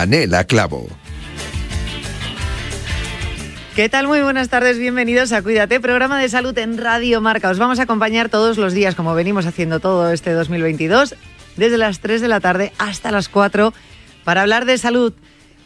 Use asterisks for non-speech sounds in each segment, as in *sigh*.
Yanela Clavo. ¿Qué tal? Muy buenas tardes, bienvenidos a Cuídate, programa de salud en Radio Marca. Os vamos a acompañar todos los días, como venimos haciendo todo este 2022, desde las 3 de la tarde hasta las 4, para hablar de salud,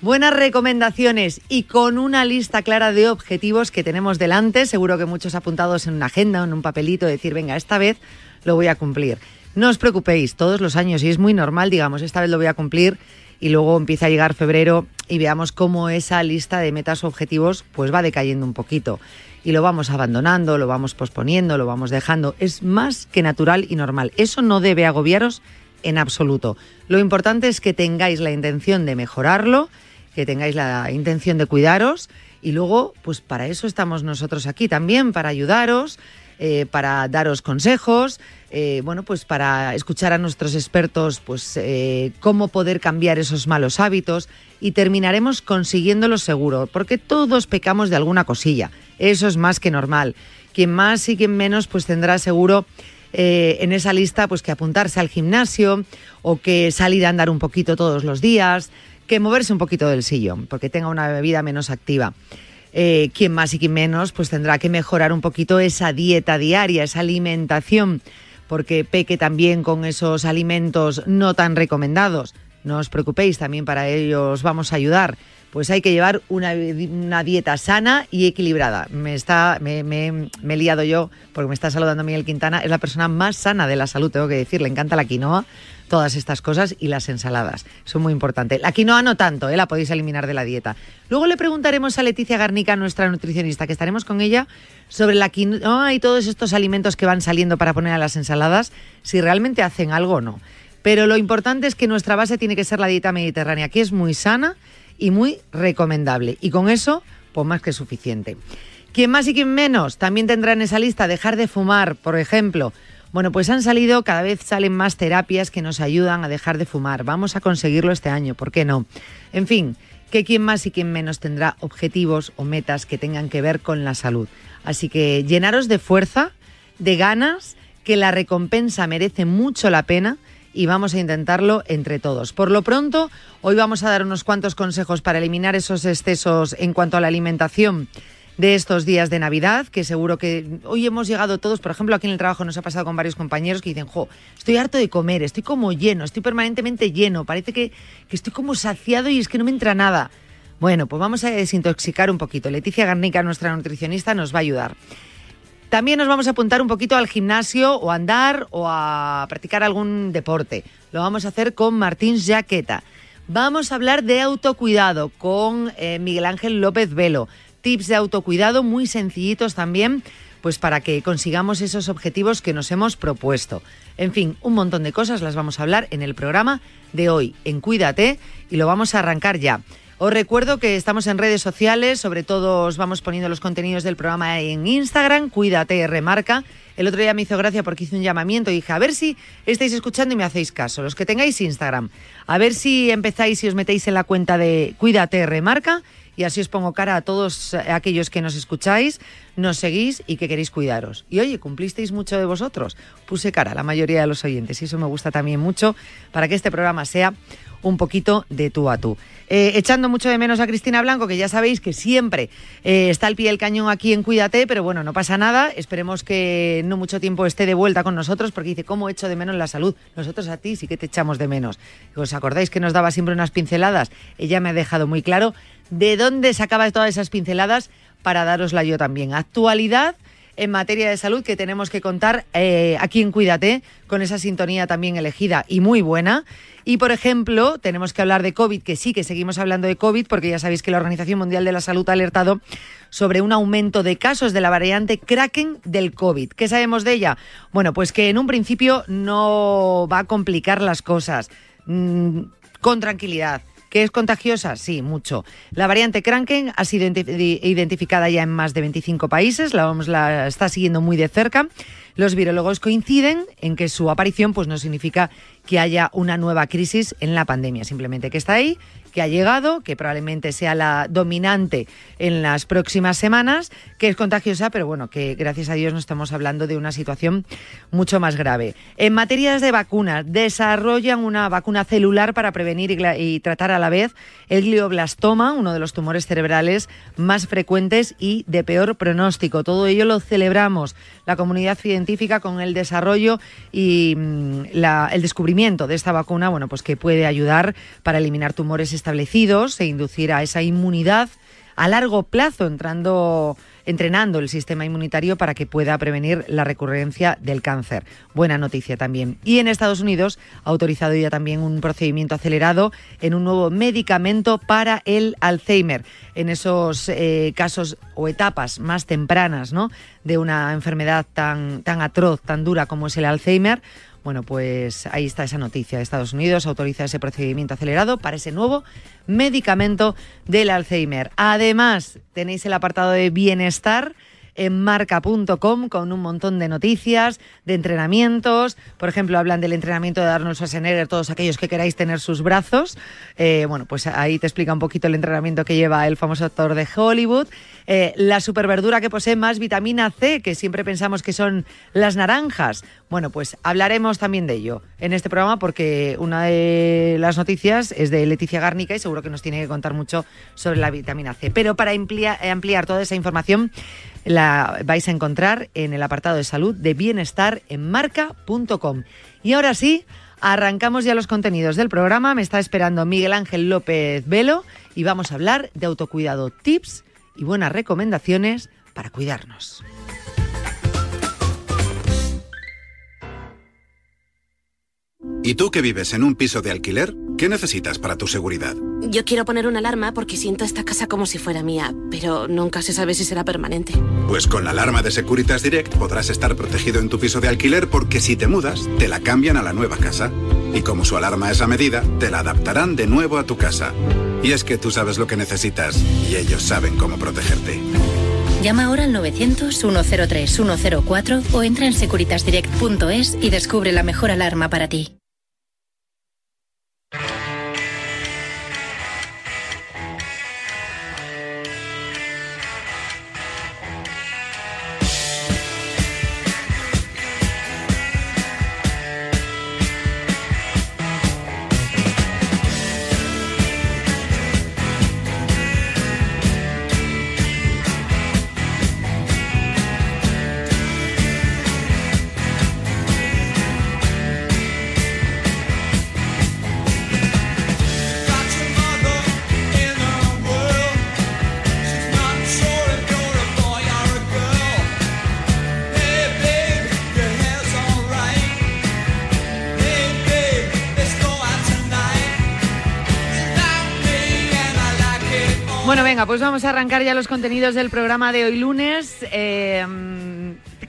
buenas recomendaciones y con una lista clara de objetivos que tenemos delante, seguro que muchos apuntados en una agenda o en un papelito, decir, venga, esta vez lo voy a cumplir. No os preocupéis, todos los años, y es muy normal, digamos, esta vez lo voy a cumplir y luego empieza a llegar febrero y veamos cómo esa lista de metas o objetivos pues va decayendo un poquito y lo vamos abandonando, lo vamos posponiendo, lo vamos dejando. Es más que natural y normal. Eso no debe agobiaros en absoluto. Lo importante es que tengáis la intención de mejorarlo, que tengáis la intención de cuidaros y luego pues para eso estamos nosotros aquí también, para ayudaros, eh, para daros consejos, eh, bueno, pues para escuchar a nuestros expertos, pues eh, cómo poder cambiar esos malos hábitos y terminaremos consiguiéndolo seguro, porque todos pecamos de alguna cosilla. Eso es más que normal. Quien más y quien menos, pues tendrá seguro en esa lista, pues que apuntarse al gimnasio o que salir a andar un poquito todos los días, que moverse un poquito del sillón, porque tenga una vida menos activa eh, quien más y quien menos, pues tendrá que mejorar un poquito esa dieta diaria, esa alimentación, porque peque también con esos alimentos no tan recomendados. No os preocupéis, también para ellos vamos a ayudar. Pues hay que llevar una, dieta sana y equilibrada. Me, está, me, me, me, he liado yo porque me está saludando Miguel Quintana. Es la persona más sana de la salud, tengo que decir. Le encanta la quinoa todas estas cosas y las ensaladas. Son muy importantes. La quinoa no tanto, ¿eh? la podéis eliminar de la dieta. Luego le preguntaremos a Leticia Garnica, nuestra nutricionista, que estaremos con ella, sobre la quinoa y todos estos alimentos que van saliendo para poner a las ensaladas, si realmente hacen algo o no. Pero lo importante es que nuestra base tiene que ser la dieta mediterránea, que es muy sana y muy recomendable. Y con eso, pues más que suficiente. Quien más y quien menos también tendrá en esa lista dejar de fumar, por ejemplo, bueno, pues han salido, cada vez salen más terapias que nos ayudan a dejar de fumar. Vamos a conseguirlo este año, ¿por qué no? En fin, que quien más y quien menos tendrá objetivos o metas que tengan que ver con la salud. Así que llenaros de fuerza, de ganas, que la recompensa merece mucho la pena y vamos a intentarlo entre todos. Por lo pronto, hoy vamos a dar unos cuantos consejos para eliminar esos excesos en cuanto a la alimentación de estos días de Navidad, que seguro que hoy hemos llegado todos, por ejemplo, aquí en el trabajo nos ha pasado con varios compañeros que dicen, jo, estoy harto de comer, estoy como lleno, estoy permanentemente lleno, parece que, que estoy como saciado y es que no me entra nada. Bueno, pues vamos a desintoxicar un poquito. Leticia Garnica, nuestra nutricionista, nos va a ayudar. También nos vamos a apuntar un poquito al gimnasio o a andar o a practicar algún deporte. Lo vamos a hacer con Martín Jaqueta. Vamos a hablar de autocuidado con eh, Miguel Ángel López Velo tips de autocuidado muy sencillitos también, pues para que consigamos esos objetivos que nos hemos propuesto. En fin, un montón de cosas las vamos a hablar en el programa de hoy, en Cuídate, y lo vamos a arrancar ya. Os recuerdo que estamos en redes sociales, sobre todo os vamos poniendo los contenidos del programa en Instagram, Cuídate Remarca. El otro día me hizo gracia porque hice un llamamiento y dije, a ver si estáis escuchando y me hacéis caso, los que tengáis Instagram, a ver si empezáis y os metéis en la cuenta de Cuídate Remarca y así os pongo cara a todos aquellos que nos escucháis. nos seguís y que queréis cuidaros. Y oye, cumplisteis mucho de vosotros. Puse cara a la mayoría de los oyentes y eso me gusta también mucho para que este programa sea un poquito de tú a tú. Eh, echando mucho de menos a Cristina Blanco, que ya sabéis que siempre eh, está al pie del cañón aquí en Cuídate, pero bueno, no pasa nada. Esperemos que no mucho tiempo esté de vuelta con nosotros, porque dice, ¿cómo echo de menos la salud? Nosotros a ti sí que te echamos de menos. ¿Os acordáis que nos daba siempre unas pinceladas? Ella me ha dejado muy claro de dónde sacaba todas esas pinceladas para darosla yo también. Actualidad en materia de salud que tenemos que contar eh, aquí en Cuídate, con esa sintonía también elegida y muy buena. Y, por ejemplo, tenemos que hablar de COVID, que sí que seguimos hablando de COVID, porque ya sabéis que la Organización Mundial de la Salud ha alertado sobre un aumento de casos de la variante Kraken del COVID. ¿Qué sabemos de ella? Bueno, pues que en un principio no va a complicar las cosas. Mm, con tranquilidad ¿Que es contagiosa? Sí, mucho. La variante Kraken ha sido identificada ya en más de 25 países, la OMS la está siguiendo muy de cerca. Los virólogos coinciden en que su aparición pues, no significa que haya una nueva crisis en la pandemia, simplemente que está ahí que ha llegado, que probablemente sea la dominante en las próximas semanas, que es contagiosa, pero bueno, que gracias a Dios no estamos hablando de una situación mucho más grave. En materias de vacunas, desarrollan una vacuna celular para prevenir y, tratar a la vez el glioblastoma, uno de los tumores cerebrales más frecuentes y de peor pronóstico. Todo ello lo celebramos la comunidad científica con el desarrollo y mm, el descubrimiento de esta vacuna, bueno, pues que puede ayudar para eliminar tumores establecidos e inducir a esa inmunidad a largo plazo, entrando, entrenando el sistema inmunitario para que pueda prevenir la recurrencia del cáncer. Buena noticia también. Y en Estados Unidos ha autorizado ya también un procedimiento acelerado en un nuevo medicamento para el Alzheimer. En esos eh, casos o etapas más tempranas ¿no? de una enfermedad tan, tan atroz, tan dura como es el Alzheimer, bueno, pues ahí está esa noticia. Estados Unidos autoriza ese procedimiento acelerado para ese nuevo medicamento del Alzheimer. Además, tenéis el apartado de bienestar en marca.com con un montón de noticias, de entrenamientos. Por ejemplo, hablan del entrenamiento de Arnold Schwarzenegger, todos aquellos que queráis tener sus brazos. Eh, bueno, pues ahí te explica un poquito el entrenamiento que lleva el famoso actor de Hollywood. Eh, la superverdura que posee más vitamina C, que siempre pensamos que son las naranjas. Bueno, pues hablaremos también de ello en este programa porque una de las noticias es de Leticia Gárnica y seguro que nos tiene que contar mucho sobre la vitamina C. Pero para ampliar toda esa información, la vais a encontrar en el apartado de salud de bienestar en marca.com. Y ahora sí, arrancamos ya los contenidos del programa. Me está esperando Miguel Ángel López Velo y vamos a hablar de autocuidado, tips y buenas recomendaciones para cuidarnos. ¿Y tú que vives en un piso de alquiler? ¿Qué necesitas para tu seguridad? Yo quiero poner una alarma porque siento esta casa como si fuera mía, pero nunca se sabe si será permanente. Pues con la alarma de Securitas Direct podrás estar protegido en tu piso de alquiler porque si te mudas, te la cambian a la nueva casa. Y como su alarma es a medida, te la adaptarán de nuevo a tu casa. Y es que tú sabes lo que necesitas y ellos saben cómo protegerte. Llama ahora al 900-103-104 o entra en securitasdirect.es y descubre la mejor alarma para ti. Pues vamos a arrancar ya los contenidos del programa de hoy lunes. Eh,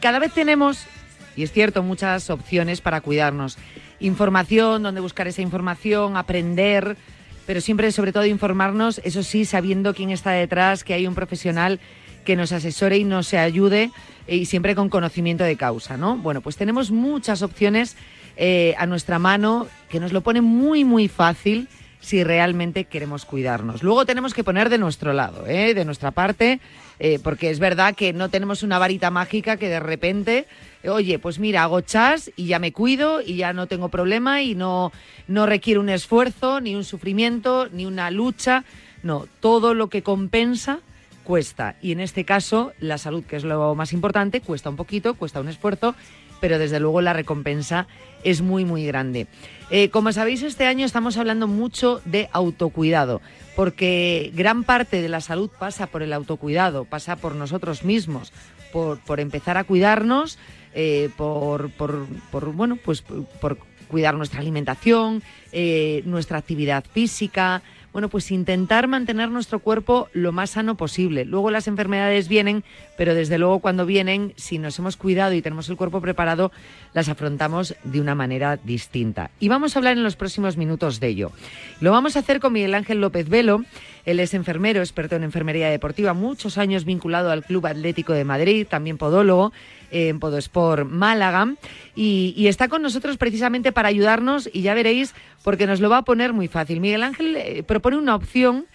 cada vez tenemos, y es cierto, muchas opciones para cuidarnos. Información, donde buscar esa información, aprender, pero siempre, sobre todo, informarnos, eso sí, sabiendo quién está detrás, que hay un profesional que nos asesore y nos ayude y siempre con conocimiento de causa, ¿no? Bueno, pues tenemos muchas opciones eh, a nuestra mano que nos lo ponen muy, muy fácil si realmente queremos cuidarnos. Luego tenemos que poner de nuestro lado, ¿eh? de nuestra parte, eh, porque es verdad que no tenemos una varita mágica que de repente, oye, pues mira, hago chas y ya me cuido y ya no tengo problema y no, no requiere un esfuerzo, ni un sufrimiento, ni una lucha. No, todo lo que compensa cuesta. Y en este caso, la salud, que es lo más importante, cuesta un poquito, cuesta un esfuerzo, pero desde luego la recompensa es muy, muy grande. Eh, como sabéis, este año estamos hablando mucho de autocuidado, porque gran parte de la salud pasa por el autocuidado, pasa por nosotros mismos, por, por empezar a cuidarnos, eh, por, por, por, bueno, pues por cuidar nuestra alimentación, eh, nuestra actividad física, bueno, pues intentar mantener nuestro cuerpo lo más sano posible. Luego las enfermedades vienen, pero desde luego cuando vienen, si nos hemos cuidado y tenemos el cuerpo preparado, las afrontamos de una manera distinta. Y vamos a hablar en los próximos minutos de ello. Lo vamos a hacer con Miguel Ángel López Velo. Él es enfermero, experto en enfermería deportiva, muchos años vinculado al Club Atlético de Madrid, también podólogo en Podosport Málaga y, está con nosotros precisamente para ayudarnos y ya veréis porque nos lo va a poner muy fácil. Miguel Ángel eh, propone una opción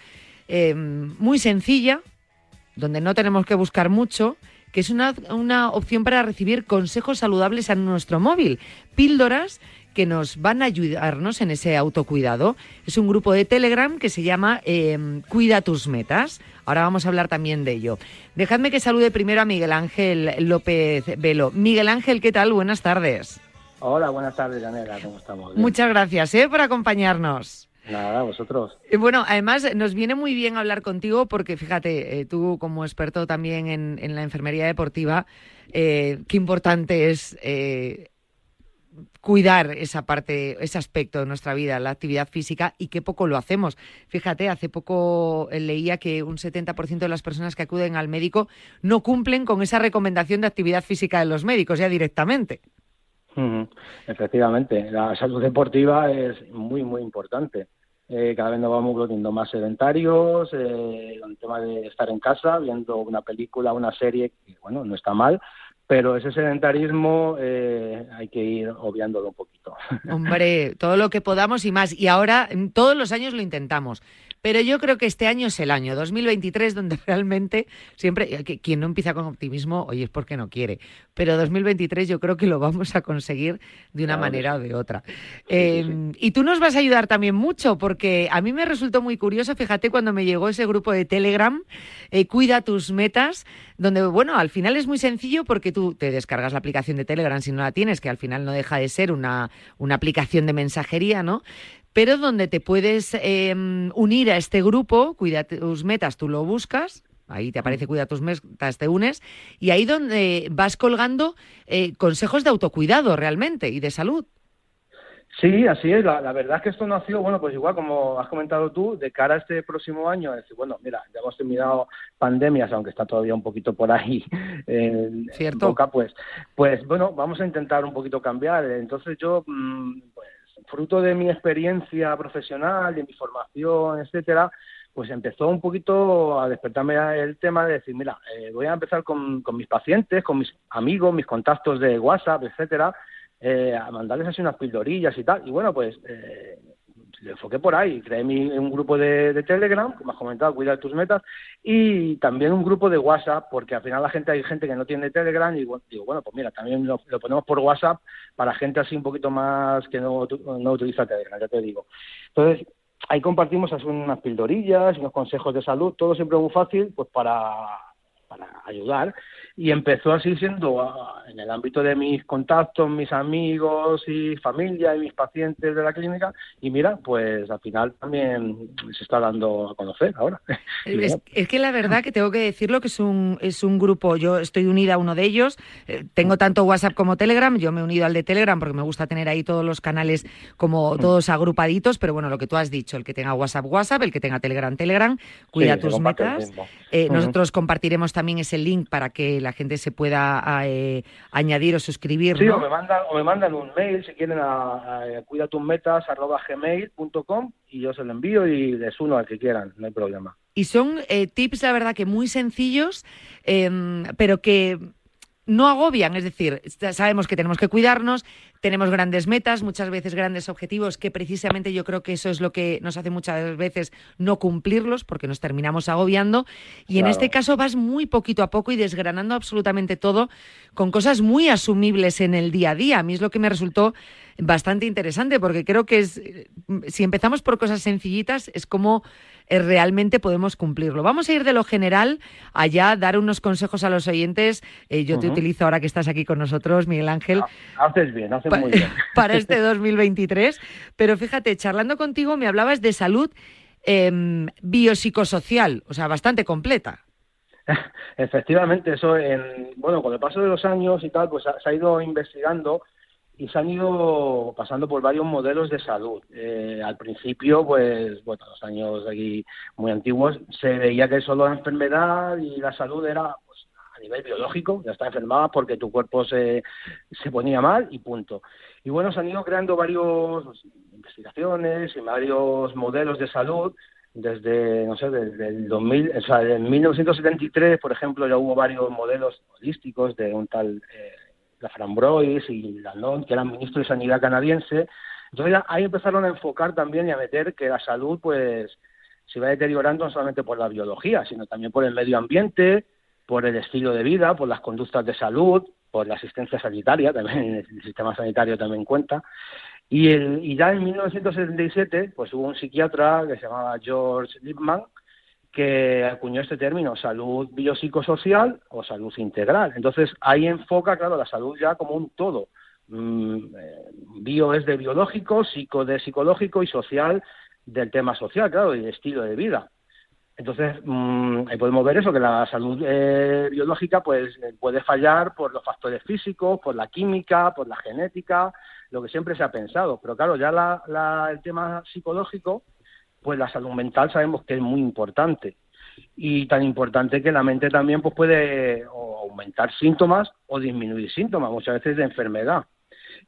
eh, muy sencilla, donde no tenemos que buscar mucho, que es una, una opción para recibir consejos saludables en nuestro móvil, píldoras que nos van a ayudarnos en ese autocuidado. Es un grupo de Telegram que se llama em, Cuida tus metas. Ahora vamos a hablar también de ello. Dejadme que salude primero a Miguel Ángel López Velo. Miguel Ángel, ¿qué tal? Buenas tardes. Hola, buenas tardes, Janela. ¿Cómo estamos? Muchas gracias ¿eh? por acompañarnos. Nada, vosotros. Eh, bueno, además nos viene muy bien hablar contigo porque fíjate, eh, tú como experto también en, la enfermería deportiva, eh, qué importante es cuidar esa parte, ese aspecto de nuestra vida, la actividad física, y qué poco lo hacemos. Fíjate, hace poco leía que un 70% de las personas que acuden al médico no cumplen con esa recomendación de actividad física de los médicos ya directamente. Efectivamente, la salud deportiva es muy, muy importante. Eh, cada vez nos vamos volviendo más sedentarios, eh, el tema de estar en casa, viendo una película, una serie, que bueno, no está mal, pero ese sedentarismo eh, hay que ir obviándolo un poquito. Hombre, todo lo que podamos y más. Y ahora todos los años lo intentamos. Pero yo creo que este año es el año 2023 donde *laughs* realmente siempre, eh, quien no empieza con optimismo, oye, es porque no quiere. Pero 2023 yo creo que lo vamos a conseguir de una manera o de otra. Em, y tú nos vas a ayudar también mucho porque a mí me resultó muy curioso, fíjate, cuando me llegó ese grupo de Telegram, eh, Cuida tus metas, donde, bueno, al final es muy sencillo porque tú te descargas la aplicación de Telegram si no la tienes, que al final no deja de ser una, una aplicación de mensajería, ¿no? Pero donde te puedes em, unir a este grupo, cuida tus metas, tú lo buscas, ahí te aparece cuida tus metas, te unes, y ahí donde vas colgando eh, consejos de autocuidado realmente y de salud. Sí, así es. La, verdad es que esto nació, bueno, pues igual como has comentado tú, de cara a este próximo año, decir, bueno, mira, ya hemos terminado pandemias, aunque está todavía un poquito por ahí *laughs* en, ¿Cierto? boca, pues, pues bueno, vamos a intentar un poquito cambiar. Entonces yo, mm, fruto de mi experiencia profesional, de mi formación, etcétera, pues empezó un poquito a despertarme el tema de decir, mira, eh, voy a empezar con, mis pacientes, con mis amigos, mis contactos de WhatsApp, etcétera, eh, a mandarles así unas pildorillas y tal. Y bueno, pues eh, le enfoqué por ahí. Creé un grupo de, Telegram, como has comentado, cuida tus metas, y también un grupo de WhatsApp, porque al final la gente hay gente que no tiene Telegram y digo, bueno, pues mira, también lo, ponemos por WhatsApp para gente así un poquito más que no, no utiliza Telegram, ya te digo. Entonces, ahí compartimos unas pildorillas, unos consejos de salud, todo siempre muy fácil, pues para, para ayudar y empezó así siendo ah, en el ámbito de mis contactos, mis amigos y familia y mis pacientes de la clínica y mira, pues al final también se está dando a conocer ahora. *laughs* Es, que la verdad que tengo que decirlo que es un, es un grupo, yo estoy unida a uno de ellos, eh, tengo tanto WhatsApp como Telegram, yo me he unido al de Telegram porque me gusta tener ahí todos los canales como mm. todos agrupaditos, pero bueno, lo que tú has dicho, el que tenga WhatsApp, WhatsApp, el que tenga Telegram, Telegram, cuida tus metas. Eh, nosotros compartiremos también ese link para que la gente se pueda eh, añadir o suscribir. Sí, o, me mandan, o me mandan un mail si quieren a, a cuidatusmetas.gmail.com y yo se lo envío y les uno al que quieran, no hay problema. Y son eh, tips, la verdad, que muy sencillos, em, pero que no agobian, es decir, sabemos que tenemos que cuidarnos, tenemos grandes metas, muchas veces grandes objetivos, que precisamente yo creo que eso es lo que nos hace muchas veces no cumplirlos, porque nos terminamos agobiando. Y en este caso vas muy poquito a poco y desgranando absolutamente todo con cosas muy asumibles en el día a día. A mí es lo que me resultó bastante interesante, porque creo que es, si empezamos por cosas sencillitas, es como eh, realmente podemos cumplirlo. Vamos a ir de lo general allá, dar unos consejos a los oyentes. Eh, yo te utilizo ahora que estás aquí con nosotros, Miguel Ángel. Ah, haces bien, haces muy bien. *laughs* Para este 2023. Pero fíjate, charlando contigo me hablabas de salud eh, biopsicosocial, o sea, bastante completa. *laughs* Efectivamente, eso en, bueno, con el paso de los años y tal, pues se ha ido investigando y se han ido pasando por varios modelos de salud. Eh, al principio, pues, bueno, los años aquí muy antiguos, se veía que solo la enfermedad y la salud era pues, a nivel biológico, ya está enfermada porque tu cuerpo se, se ponía mal y punto. Y bueno, se han ido creando varios pues, investigaciones y varios modelos de salud desde, no sé, desde el 2000, o sea, en 1973, por ejemplo, ya hubo varios modelos holísticos de un tal eh, la Frambrois y Landon, que eran ministros de Sanidad canadiense. Entonces ahí empezaron a enfocar también y a meter que la salud, pues, se va deteriorando no solamente por la biología, sino también por el medio ambiente, por el estilo de vida, por las conductas de salud, por la asistencia sanitaria, *laughs* también el sistema sanitario también cuenta. Y, el, y ya en 1977, pues hubo un psiquiatra que se llamaba George Lippmann, que acuñó este término, salud biopsicosocial o salud integral. Entonces, ahí enfoca, claro, la salud ya como un todo. Mm, eh, bio es de biológico, psico de psicológico y social del tema social, claro, y de estilo de vida. Entonces, mm, ahí podemos ver eso, que la salud eh, biológica pues puede fallar por los factores físicos, por la química, por la genética, lo que siempre se ha pensado. Pero claro, ya la, el tema psicológico pues la salud mental sabemos que es muy importante. Y tan importante que la mente también pues puede aumentar síntomas o disminuir síntomas muchas veces de enfermedad.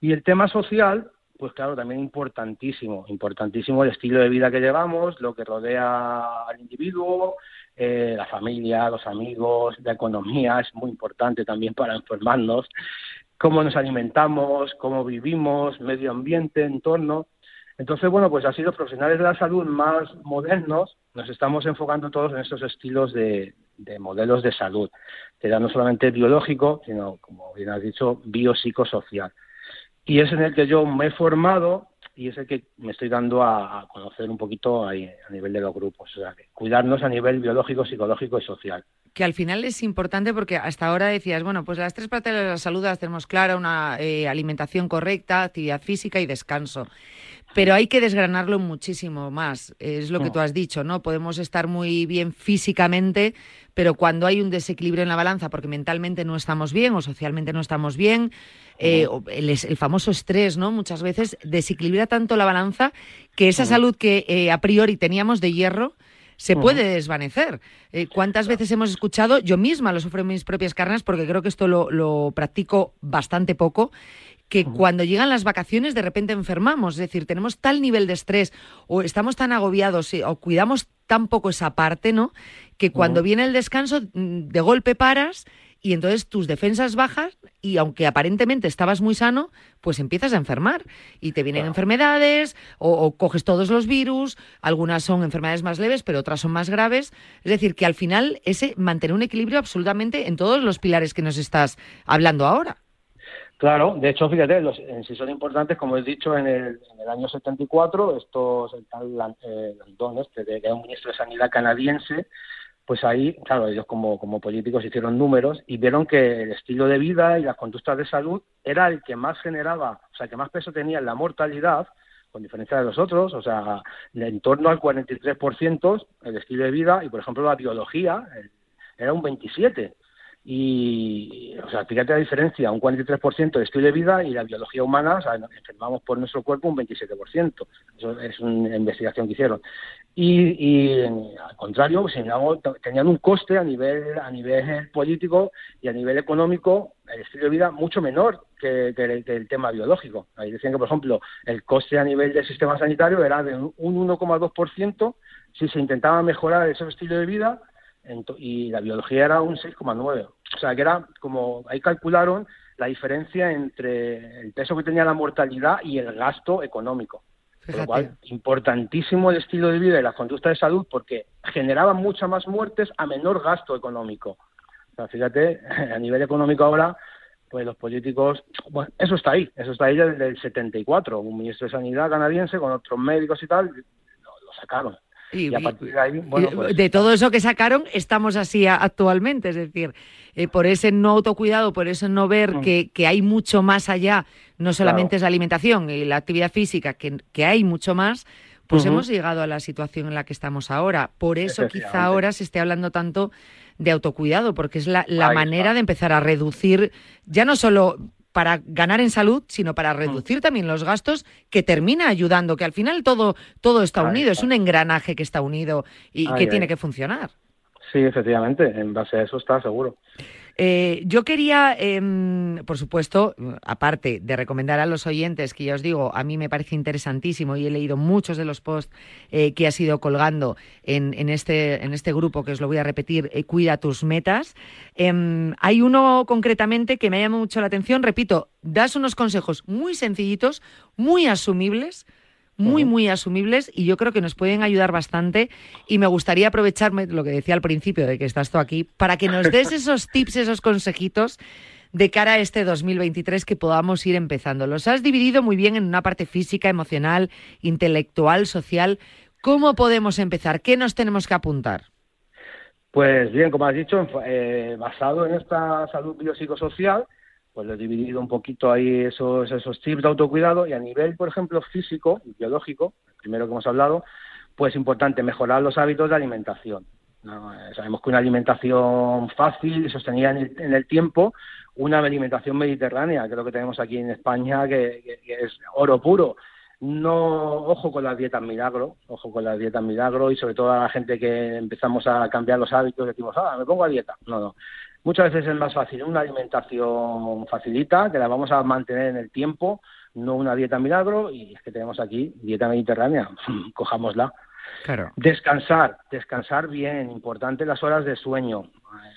Y el tema social pues claro también importantísimo importantísimo el estilo de vida que llevamos lo que rodea al individuo eh, la familia los amigos la economía es muy importante también para enfermarnos cómo nos alimentamos cómo vivimos medio ambiente entorno entonces, bueno, pues así los profesionales de la salud más modernos nos estamos enfocando todos en esos estilos de, modelos de salud, que ya no solamente biológico, sino, como bien has dicho, biopsicosocial. Y es en el que yo me he formado y es el que me estoy dando a, conocer un poquito a nivel de los grupos, o sea, cuidarnos a nivel biológico, psicológico y social que al final es importante porque hasta ahora decías, bueno, pues las tres partes de la salud las tenemos clara, una eh, alimentación correcta, actividad física y descanso. Pero hay que desgranarlo muchísimo más, es lo que tú has dicho, ¿no? Podemos estar muy bien físicamente, pero cuando hay un desequilibrio en la balanza, porque mentalmente no estamos bien o socialmente no estamos bien, eh, el, famoso estrés, ¿no? Muchas veces desequilibra tanto la balanza que esa salud que eh, a priori teníamos de hierro, se puede desvanecer. Eh, ¿Cuántas veces hemos escuchado, yo misma lo sufro en mis propias carnes, porque creo que esto lo, lo practico bastante poco, que cuando llegan las vacaciones de repente enfermamos, es decir, tenemos tal nivel de estrés o estamos tan agobiados o cuidamos tan poco esa parte, ¿no? Que cuando viene el descanso, mm, de golpe paras y entonces tus defensas bajas y aunque aparentemente estabas muy sano, pues empiezas a enfermar y te vienen enfermedades o, coges todos los virus, algunas son enfermedades más leves, pero otras son más graves. Es decir, que al final ese mantener un equilibrio absolutamente en todos los pilares que nos estás hablando ahora. Claro, de hecho, fíjate, los, si son importantes, como he dicho, en el, en el año 74, estos, el tal eh, Landon, este, que era un ministro de Sanidad canadiense, pues ahí, claro, ellos como, políticos hicieron números y vieron que el estilo de vida y las conductas de salud era el que más generaba, o sea, que más peso tenía en la mortalidad, con diferencia de los otros, o sea, en torno al 43% el estilo de vida y, por ejemplo, la biología era un 27%. Y, o sea, fíjate la diferencia, un 43% de estilo de vida y la biología humana, enfermamos por nuestro cuerpo un 27%. Eso es una investigación que hicieron. Y, al contrario, pues, tenían un coste a nivel, a nivel político y a nivel económico, el estilo de vida mucho menor que, el, tema biológico. Ahí decían que, por ejemplo, el coste a nivel del sistema sanitario era de un 1,2% si se intentaba mejorar ese estilo de vida y la biología era un 6,9. O sea, que era como, ahí calcularon la diferencia entre el peso que tenía la mortalidad y el gasto económico. Por lo cual, importantísimo el estilo de vida y la conducta de salud porque generaban muchas más muertes a menor gasto económico. O sea, fíjate, *laughs* a nivel económico ahora, pues los políticos, bueno, eso está ahí, eso está ahí desde el 74. Un ministro de Sanidad canadiense con otros médicos y tal, lo sacaron. Y, pues de, todo eso que sacaron, estamos así actualmente. Es decir, eh, por ese no autocuidado, por eso no ver mm. que, hay mucho más allá, no solamente es la alimentación y la actividad física, que, que hay mucho más, pues hemos llegado a la situación en la que estamos ahora. Por eso quizá ahora se esté hablando tanto de autocuidado, porque es la, la manera de empezar a reducir ya no solo para ganar en salud, sino para reducir también los gastos, que termina ayudando, que al final todo, todo está unido, es un engranaje que está unido y que tiene que funcionar. Sí, efectivamente, en base a eso está seguro. Eh, yo quería, em, por supuesto, aparte de recomendar a los oyentes, que ya os digo, a mí me parece interesantísimo y he leído muchos de los posts eh, que has ido colgando en, este, en este grupo, que os lo voy a repetir, eh, Cuida tus metas. Em, hay uno concretamente que me llama mucho la atención, repito, das unos consejos muy sencillitos, muy asumibles muy, muy asumibles y yo creo que nos pueden ayudar bastante. Y me gustaría aprovecharme lo que decía al principio de que estás tú aquí, para que nos des *laughs* esos tips, esos consejitos de cara a este 2023 que podamos ir empezando. Los has dividido muy bien en una parte física, emocional, intelectual, social. ¿Cómo podemos empezar? ¿Qué nos tenemos que apuntar? Pues bien, como has dicho, eh, basado en esta salud biopsicosocial, pues lo he dividido un poquito ahí esos, esos tips de autocuidado y a nivel, por ejemplo, físico y biológico, el primero que hemos hablado, pues importante mejorar los hábitos de alimentación. Eh, sabemos que una alimentación fácil y sostenida en el, tiempo, una alimentación mediterránea, que es lo que tenemos aquí en España, que, es oro puro. No, ojo con las dietas milagro, ojo con las dietas milagro y sobre todo a la gente que empezamos a cambiar los hábitos, decimos, ah, me pongo a dieta. No, no. Muchas veces es más fácil una alimentación facilita, que la vamos a mantener en el tiempo, no una dieta milagro, y es que tenemos aquí dieta mediterránea, *laughs* cojámosla. Claro. Descansar, descansar bien, importante las horas de sueño.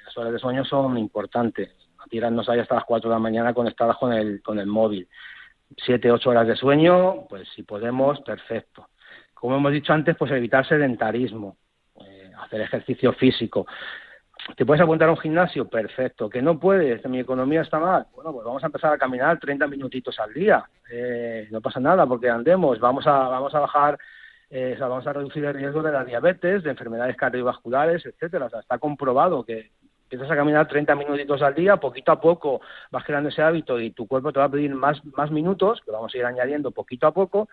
Las horas de sueño son importantes. No tirarnos ahí hasta las 4 de la mañana conectadas con el, con el móvil. Siete, ocho horas de sueño, pues si podemos, perfecto. Como hemos dicho antes, pues evitar sedentarismo, eh, hacer ejercicio físico. ¿Te puedes apuntar a un gimnasio? Perfecto. ¿Que no puedes? ¿Mi economía está mal? Bueno, pues vamos a empezar a caminar 30 minutitos al día. Eh, no pasa nada porque andemos. Vamos a, vamos a bajar, eh, vamos a reducir el riesgo de la diabetes, de enfermedades cardiovasculares, etcétera. O sea, está comprobado que empiezas a caminar 30 minutitos al día, poquito a poco vas creando ese hábito y tu cuerpo te va a pedir más, más minutos, que vamos a ir añadiendo poquito a poco,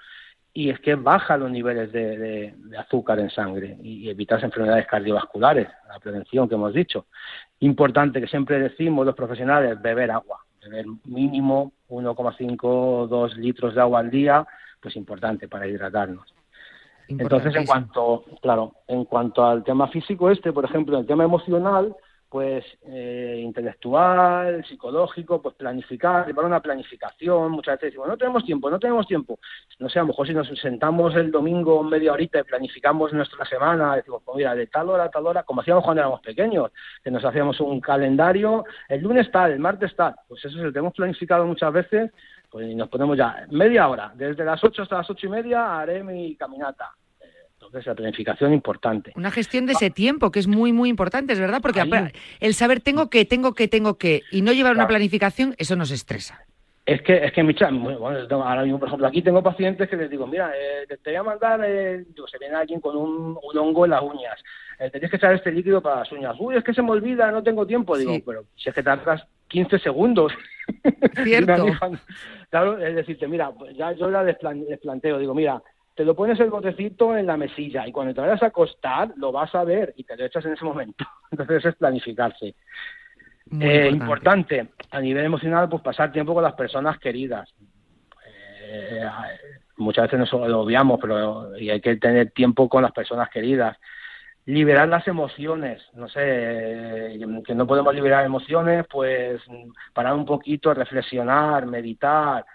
y es que baja los niveles de, azúcar en sangre y, evitas enfermedades cardiovasculares, la prevención que hemos dicho. Importante que siempre decimos los profesionales, beber agua, beber mínimo 1,5 2 litros de agua al día, pues importante para hidratarnos. Entonces, en cuanto, claro, en cuanto al tema físico este, por ejemplo, el tema emocional, pues eh, intelectual, psicológico, pues planificar, llevar una planificación. Muchas veces decimos, no tenemos tiempo, no tenemos tiempo. No sé, a lo mejor si nos sentamos el domingo media horita y planificamos nuestra semana, decimos, pues mira, de tal hora a tal hora, como hacíamos cuando éramos pequeños, que nos hacíamos un calendario, el lunes tal, el martes tal. Pues eso se lo tenemos planificado muchas veces, pues nos ponemos ya media hora, desde las ocho hasta las ocho y media haré mi caminata entonces, la planificación importante. Una gestión de ese tiempo, que es muy, muy importante, es verdad, porque el saber tengo que, tengo que, tengo que, y no llevar una planificación, eso nos estresa. Es que, es que, bueno, ahora mismo, por ejemplo, aquí tengo pacientes que les digo, mira, eh, te, voy a mandar, eh, se viene alguien con un, hongo en las uñas, eh, tienes que echar este líquido para las uñas. Uy, es que se me olvida, no tengo tiempo. Digo, pero si es que tardas 15 segundos. *laughs* Cierto. *laughs* claro, es decirte, mira, pues ya yo la les planteo, digo, mira, te lo pones el botecito en la mesilla y cuando te vayas a acostar lo vas a ver y te lo echas en ese momento. *laughs* Entonces es planificarse. Eh, importante. a nivel emocional, pues pasar tiempo con las personas queridas. Eh, muchas veces nos lo obviamos, pero y hay que tener tiempo con las personas queridas. Liberar las emociones, no sé, que no podemos liberar emociones, pues parar un poquito, reflexionar, meditar,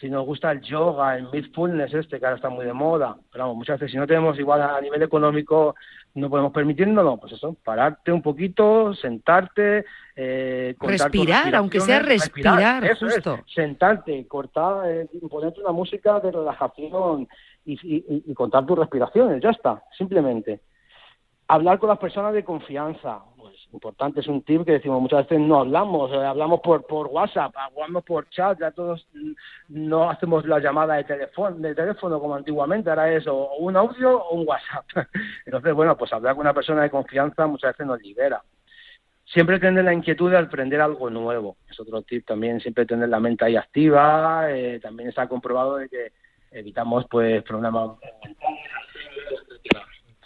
si nos gusta el yoga, el mindfulness este, que ahora está muy de moda. Pero vamos, muchas veces si no tenemos igual a nivel económico no podemos permitirnos, pues eso, pararte un poquito, sentarte, eh, respirar, aunque sea respirar, justo. sentarte, cortar, eh, ponerte una música de relajación y, contar tus respiraciones, ya está, simplemente. Hablar con las personas de confianza, importante, es un tip que decimos muchas veces no hablamos, eh, hablamos por, por WhatsApp, hablamos por chat, ya todos no hacemos la llamada de teléfono, de teléfono como antiguamente, ahora es o un audio o un WhatsApp. *laughs* Entonces, bueno, pues hablar con una persona de confianza muchas veces nos libera. Siempre tener la inquietud de aprender algo nuevo, es otro tip también, siempre tener la mente ahí activa, eh, también está comprobado de que evitamos pues problemas mentales,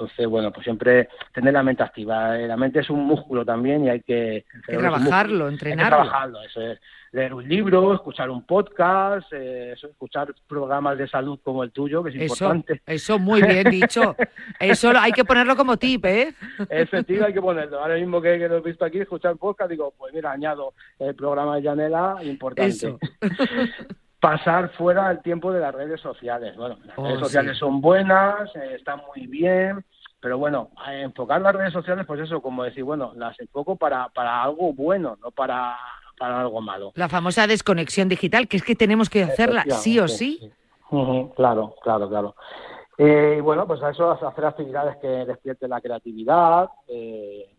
entonces, bueno, pues siempre tener la mente activa. Eh, la mente es un músculo también y hay que, trabajarlo, entrenarlo. Hay que trabajarlo, eso es. Leer un libro, escuchar un podcast, eh, escuchar programas de salud como el tuyo, que es importante. Eso, muy bien dicho. *laughs* eso hay que ponerlo como tip, ¿eh? Efectivo, hay que ponerlo. Ahora mismo que, lo he visto aquí, escuchar podcast, digo, pues mira, añado el programa de Janela, importante. *laughs* pasar fuera el tiempo de las redes sociales. Bueno, las redes oh, sociales son buenas, eh, están muy bien, pero bueno, enfocar las redes sociales, pues eso, como decir, bueno, las enfoco para, para algo bueno, no para, para algo malo. La famosa desconexión digital, que es que tenemos que hacerla sí o sí. claro, claro, claro. Eh, y bueno, pues a eso hacer actividades que despierten la creatividad, eh,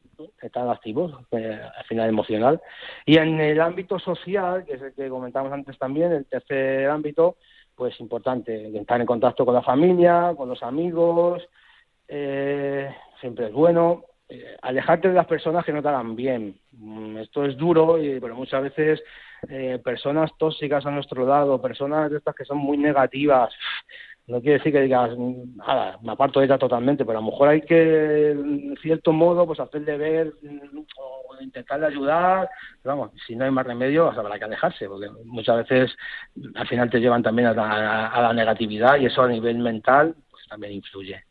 están activos eh, al final emocional. Y en el ámbito social, que es el que comentamos antes también, el tercer ámbito, pues importante, estar en contacto con la familia, con los amigos, eh, siempre es bueno. Eh, alejarte de las personas que no te hagan bien. Mm, esto es duro, pero muchas veces personas tóxicas a nuestro lado, personas de estas que son muy negativas, no quiere decir que digas, nada, me aparto de ella totalmente, pero a lo mejor hay que, en cierto modo, pues hacerle ver o intentarle ayudar. vamos, si no hay más remedio, habrá que alejarse, porque muchas veces al final te llevan también a la, negatividad y eso a nivel mental pues también influye.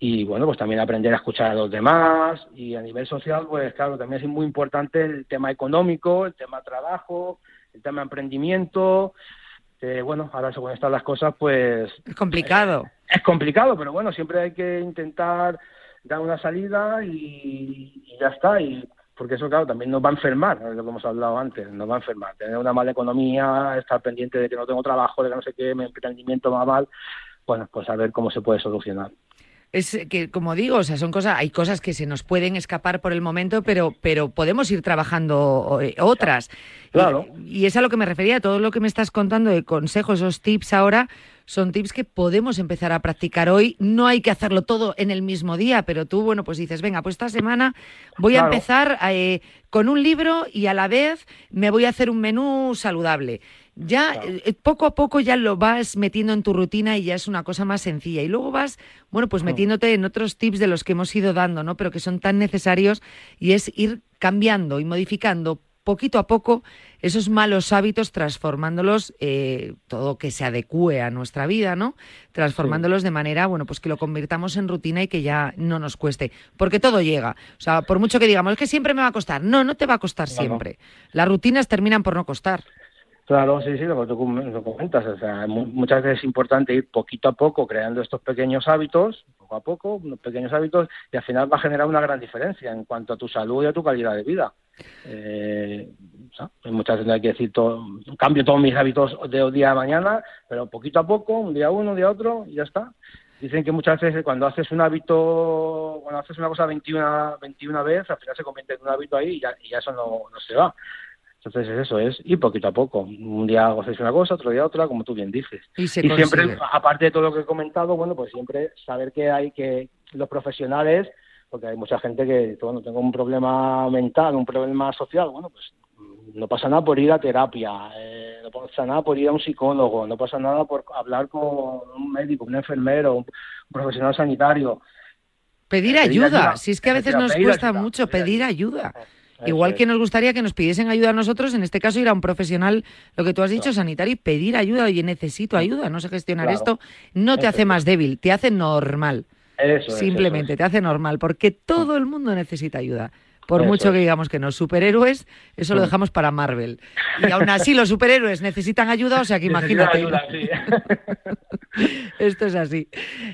Y bueno, pues también aprender a escuchar a los demás y a nivel social, pues claro, también es muy importante el tema económico, el tema trabajo, el tema emprendimiento bueno, ahora según están las cosas, pues... Es complicado. es complicado, pero bueno, siempre hay que intentar dar una salida y, ya está. Y porque eso, claro, también nos va a enfermar, lo que hemos hablado antes, nos va a enfermar. Tener una mala economía, estar pendiente de que no tengo trabajo, de que no sé qué, mi emprendimiento va mal, bueno, pues a ver cómo se puede solucionar es que, como digo, o sea, son cosas, hay cosas que se nos pueden escapar por el momento, pero, pero podemos ir trabajando eh, otras. Claro. Y, es a lo que me refería, todo lo que me estás contando de consejos, esos tips ahora, son tips que podemos empezar a practicar hoy. No hay que hacerlo todo en el mismo día, pero tú, bueno, pues dices, venga, pues esta semana voy a empezar eh, con un libro y a la vez me voy a hacer un menú saludable ya eh, poco a poco ya lo vas metiendo en tu rutina y ya es una cosa más sencilla. Y luego vas, bueno, pues metiéndote en otros tips de los que hemos ido dando, ¿no? Pero que son tan necesarios y es ir cambiando y modificando poquito a poco esos malos hábitos, transformándolos, eh, todo que se adecue a nuestra vida, ¿no? Transformándolos de manera, bueno, pues que lo convirtamos en rutina y que ya no nos cueste. Porque todo llega. O sea, por mucho que digamos, es que siempre me va a costar. No, no te va a costar siempre. Las rutinas terminan por no costar. Claro, sí, sí, lo que tú comentas. O sea, muchas veces es importante ir poquito a poco creando estos pequeños hábitos, poco a poco, unos pequeños hábitos, y al final va a generar una gran diferencia en cuanto a tu salud y a tu calidad de vida. Eh, muchas veces hay que decir, todo, cambio todos mis hábitos de día a mañana, pero poquito a poco, un día uno, un día otro, y ya está. Dicen que muchas veces cuando haces un hábito, cuando haces una cosa 21, 21 veces, al final se convierte en un hábito ahí y ya, y ya eso no, no se va. Entonces es eso, es ir poquito a poco. Un día haces una cosa, otro día otra, como tú bien dices. Y, siempre, aparte de todo lo que he comentado, bueno, pues siempre saber que hay que los profesionales, porque hay mucha gente que, bueno, tengo un problema mental, un problema social, bueno, pues no pasa nada por ir a terapia, eh, no pasa nada por ir a un psicólogo, no pasa nada por hablar con un médico, un enfermero, un profesional sanitario. Pedir, ayuda. si es que a veces nos cuesta mucho pedir ayuda. Igual que nos gustaría que nos pidiesen ayuda a nosotros, en este caso ir a un profesional, lo que tú has dicho, sanitario, y pedir ayuda. Oye, necesito ayuda, no sé gestionar esto. No te hace más débil, te hace normal. Simplemente te hace normal, porque todo mm. el mundo necesita ayuda. Por mucho que digamos que no superhéroes, eso lo dejamos para Marvel. Y aún así los superhéroes necesitan ayuda, o sea que imagínate. Ayuda, sí. *laughs* Esto es así.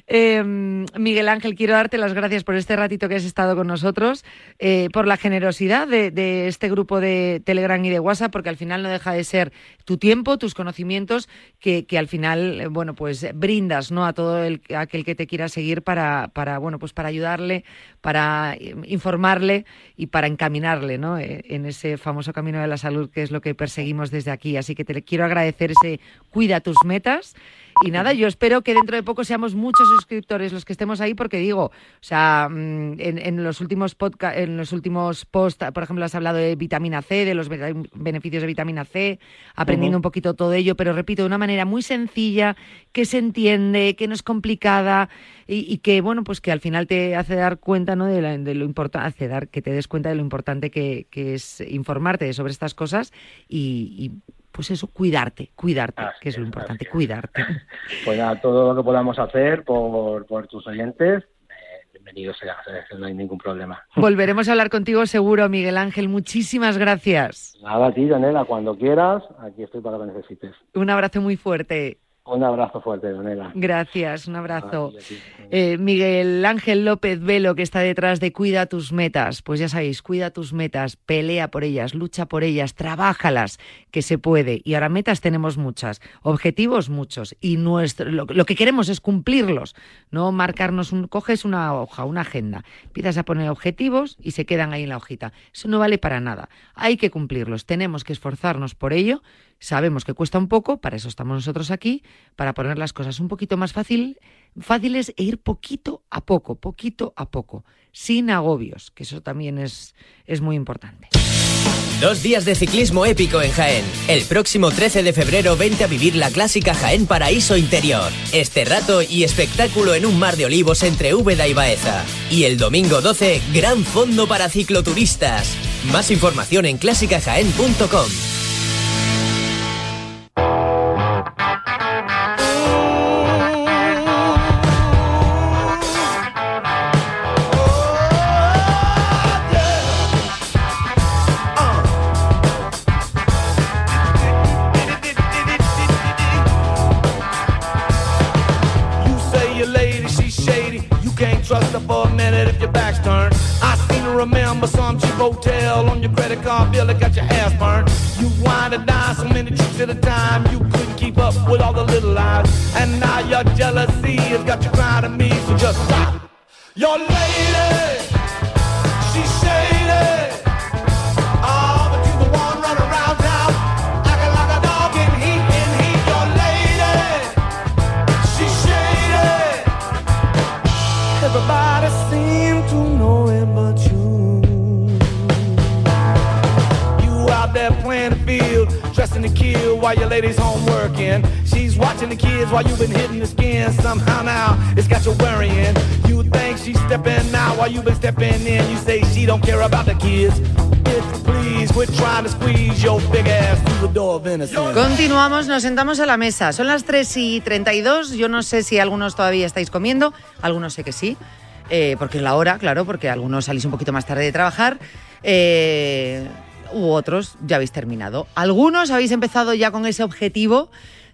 Eh, Miguel Ángel, quiero darte las gracias por este ratito que has estado con nosotros, eh, por la generosidad de, de, este grupo de Telegram y de WhatsApp, porque al final no deja de ser tu tiempo, tus conocimientos, que, que al final, bueno, pues brindas ¿no? a todo el, aquel que te quiera seguir para, para, bueno, pues para ayudarle, para informarle y para encaminarle ¿no? Eh, en ese famoso camino de la salud que es lo que perseguimos desde aquí. Así que te quiero agradecer ese cuida tus metas. Y nada, yo espero que dentro de poco seamos muchos suscriptores los que estemos ahí, porque digo, o sea, mm, en, en los últimos podcast, en los últimos posts, por ejemplo, has hablado de vitamina C, de los beneficios de vitamina C, aprendiendo uh -huh. un poquito todo ello, pero repito, de una manera muy sencilla, que se entiende, que no es complicada y, y que, bueno, pues que al final te hace dar cuenta, ¿no? De, la, de lo importante, dar que te des cuenta de lo importante que, que es informarte sobre estas cosas y, y pues eso, cuidarte, cuidarte, así que es lo importante, cuidarte. *laughs* Pues nada, todo lo que podamos hacer por, por tus oyentes, eh, bienvenido sea, no hay ningún problema. Volveremos a hablar contigo seguro, Miguel Ángel. Muchísimas gracias. Nada, a ti, Daniela, cuando quieras, aquí estoy para lo que necesites. Un abrazo muy fuerte. Un abrazo fuerte, Donela. Gracias, un abrazo. Eh, Miguel Ángel López Velo, que está detrás de Cuida tus metas. Pues ya sabéis, cuida tus metas, pelea por ellas, lucha por ellas, trabájalas, que se puede. Y ahora metas tenemos muchas, objetivos muchos. Y nuestro, lo, lo que queremos es cumplirlos, no marcarnos un... Coges una hoja, una agenda, empiezas a poner objetivos y se quedan ahí en la hojita. Eso no vale para nada. Hay que cumplirlos, tenemos que esforzarnos por ello Sabemos que cuesta un poco, para eso estamos nosotros aquí, para poner las cosas un poquito más fácil, fáciles e ir poquito a poco, poquito a poco, sin agobios, que eso también es, es muy importante. Dos días de ciclismo épico en Jaén. El próximo 13 de febrero vente a vivir la clásica Jaén Paraíso Interior. Este rato y espectáculo en un mar de olivos entre Úbeda y Baeza. Y el domingo 12, gran fondo para cicloturistas. Más información en clásicajaén.com. hotel on your credit card bill that got your ass burned. You wind and dine so many tricks at a time, you couldn't keep up with all the little lies. And now your jealousy has got you crying to me, so just stop. Your lady, while your lady's home working. She's watching the kids while you've been hitting the skin. Somehow now it's got you worrying. You think she's stepping out while you've been stepping in. You say she don't care about the kids. Continuamos, nos sentamos a la mesa. Son las 3 y 32. Yo no sé si algunos todavía estáis comiendo, algunos sé que sí. Eh, porque es la hora, claro, porque algunos salís un poquito más tarde de trabajar. Eh, u otros ya habéis terminado. Algunos habéis empezado ya con ese objetivo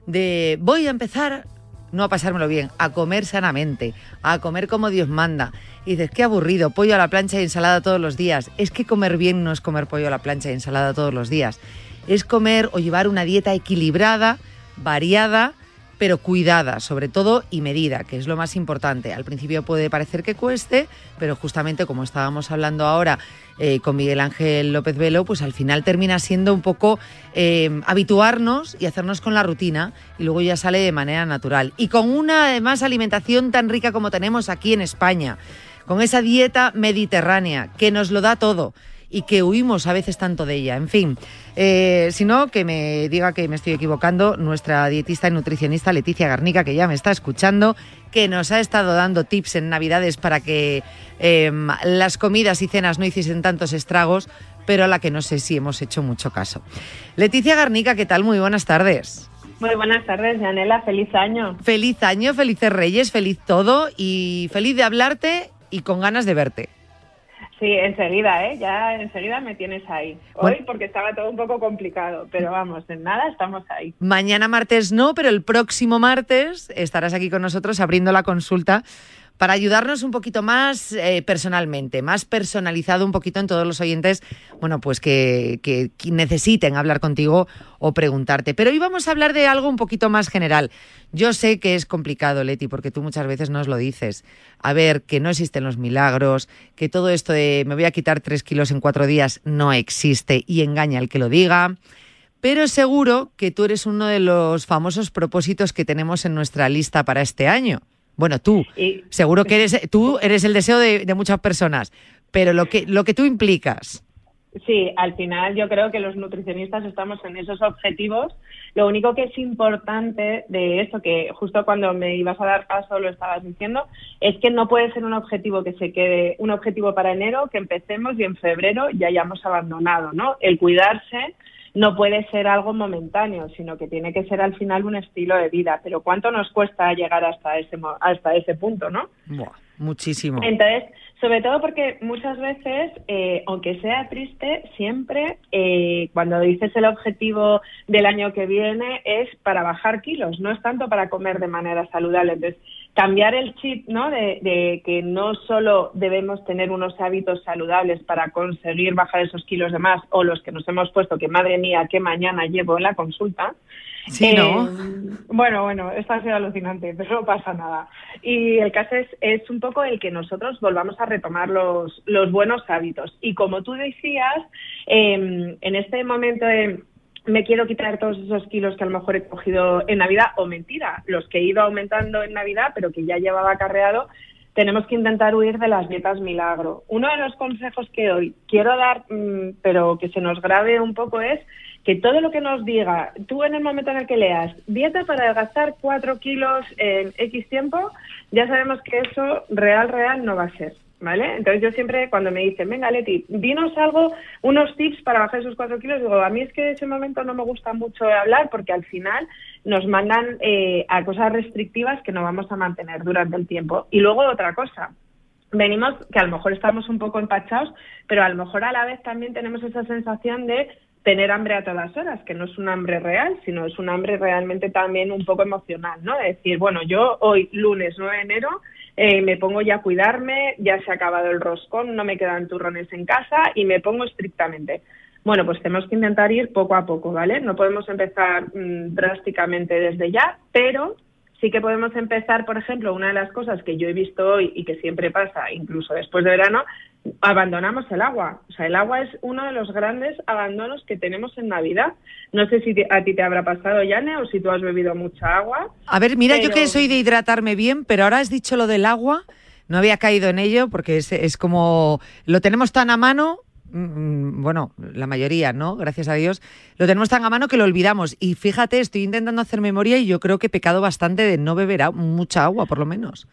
de voy a empezar no a pasármelo bien, a comer sanamente, a comer como Dios manda. Y dices, qué aburrido, pollo a la plancha y ensalada todos los días. Es que comer bien no es comer pollo a la plancha y ensalada todos los días. Es comer o llevar una dieta equilibrada, variada, pero cuidada, sobre todo, y medida, que es lo más importante. Al principio puede parecer que cueste, pero justamente como estábamos hablando ahora eh, con Miguel Ángel López Velo, pues al final termina siendo un poco eh, habituarnos y hacernos con la rutina y luego ya sale de manera natural. Y con una además alimentación tan rica como tenemos aquí en España, con esa dieta mediterránea que nos lo da todo y que huimos a veces tanto de ella. En fin, eh, si no, que me diga que me estoy equivocando, nuestra dietista y nutricionista Leticia Garnica, que ya me está escuchando, que nos ha estado dando tips en Navidades para que eh, las comidas y cenas no hiciesen tantos estragos, pero a la que no sé si hemos hecho mucho caso. Leticia Garnica, ¿qué tal? Muy buenas tardes. Muy buenas tardes, Janela. Feliz año. Feliz año, felices Reyes, feliz todo y feliz de hablarte y con ganas de verte. Sí, enseguida, ¿eh? Ya enseguida me tienes ahí. Hoy porque estaba todo un poco complicado, pero vamos, en nada estamos ahí. Mañana martes no, pero el próximo martes estarás aquí con nosotros abriendo la consulta para ayudarnos un poquito más eh, personalmente, más personalizado un poquito en todos los oyentes, bueno, pues que, que, necesiten hablar contigo o preguntarte. Pero hoy vamos a hablar de algo un poquito más general. Yo sé que es complicado, Leti, porque tú muchas veces nos lo dices. A ver, que no existen los milagros, que todo esto de me voy a quitar tres kilos en cuatro días no existe y engaña al que lo diga. Pero seguro que tú eres uno de los famosos propósitos que tenemos en nuestra lista para este año. Bueno, tú, y, seguro que eres, tú *laughs* eres el deseo de, de, muchas personas, pero lo que, lo que tú implicas. Sí, al final yo creo que los nutricionistas estamos en esos objetivos. Lo único que es importante de eso, que justo cuando me ibas a dar paso lo estabas diciendo, es que no puede ser un objetivo que se quede, un objetivo para enero, que empecemos y en febrero ya hayamos abandonado, ¿no? El cuidarse no puede ser algo momentáneo, sino que tiene que ser al final un estilo de vida. Pero ¿cuánto nos cuesta llegar hasta ese, hasta ese punto, no? Buah, muchísimo. Entonces, sobre todo porque muchas veces, eh, aunque sea triste, siempre eh, cuando dices el objetivo del año que viene es para bajar kilos, no es tanto para comer de manera saludable. Entonces, cambiar el chip, ¿no? De, de, que no solo debemos tener unos hábitos saludables para conseguir bajar esos kilos de más o los que nos hemos puesto que madre mía qué mañana llevo en la consulta. Sí, ¿no? Eh, bueno, bueno, esto ha sido alucinante, pero no pasa nada. Y el caso es, es un poco el que nosotros volvamos a retomar los, los buenos hábitos. Y como tú decías, eh, en este momento de me quiero quitar todos esos kilos que a lo mejor he cogido en Navidad, o mentira, los que he ido aumentando en Navidad, pero que ya llevaba acarreado, tenemos que intentar huir de las dietas milagro. Uno de los consejos que hoy quiero dar, mmm, pero que se nos grabe un poco, es que todo lo que nos diga, tú en el momento en el que leas, dieta para adelgazar 4 kilos en X tiempo, ya sabemos que eso real, real no va a ser. ¿Vale? Entonces yo siempre cuando me dicen, venga Leti, dinos algo, unos tips para bajar esos cuatro kilos, digo, a mí es que ese momento no me gusta mucho hablar porque al final nos mandan eh, a cosas restrictivas que no vamos a mantener durante el tiempo. Y luego otra cosa, venimos que a lo mejor estamos un poco empachados, pero a lo mejor a la vez también tenemos esa sensación de tener hambre a todas horas, que no es un hambre real, sino es un hambre realmente también un poco emocional, ¿no? De decir, bueno, yo hoy, lunes 9 de enero, eh, me pongo ya a cuidarme, ya se ha acabado el roscón, no me quedan turrones en casa y me pongo estrictamente. Bueno, pues tenemos que intentar ir poco a poco, ¿vale? No podemos empezar mmm, drásticamente desde ya, pero sí que podemos empezar, por ejemplo, una de las cosas que yo he visto hoy y que siempre pasa, incluso después de verano, abandonamos el agua. O sea, el agua es uno de los grandes abandonos que tenemos en Navidad. No sé si te, a ti te habrá pasado, Yane, o si tú has bebido mucha agua. A ver, mira, pero... yo que soy de hidratarme bien, pero ahora has dicho lo del agua. No había caído en ello porque es, es como lo tenemos tan a mano bueno, la mayoría, ¿no? Gracias a Dios, lo tenemos tan a mano que lo olvidamos. Y fíjate, estoy intentando hacer memoria y yo creo que he pecado bastante de no beber mucha agua, por lo menos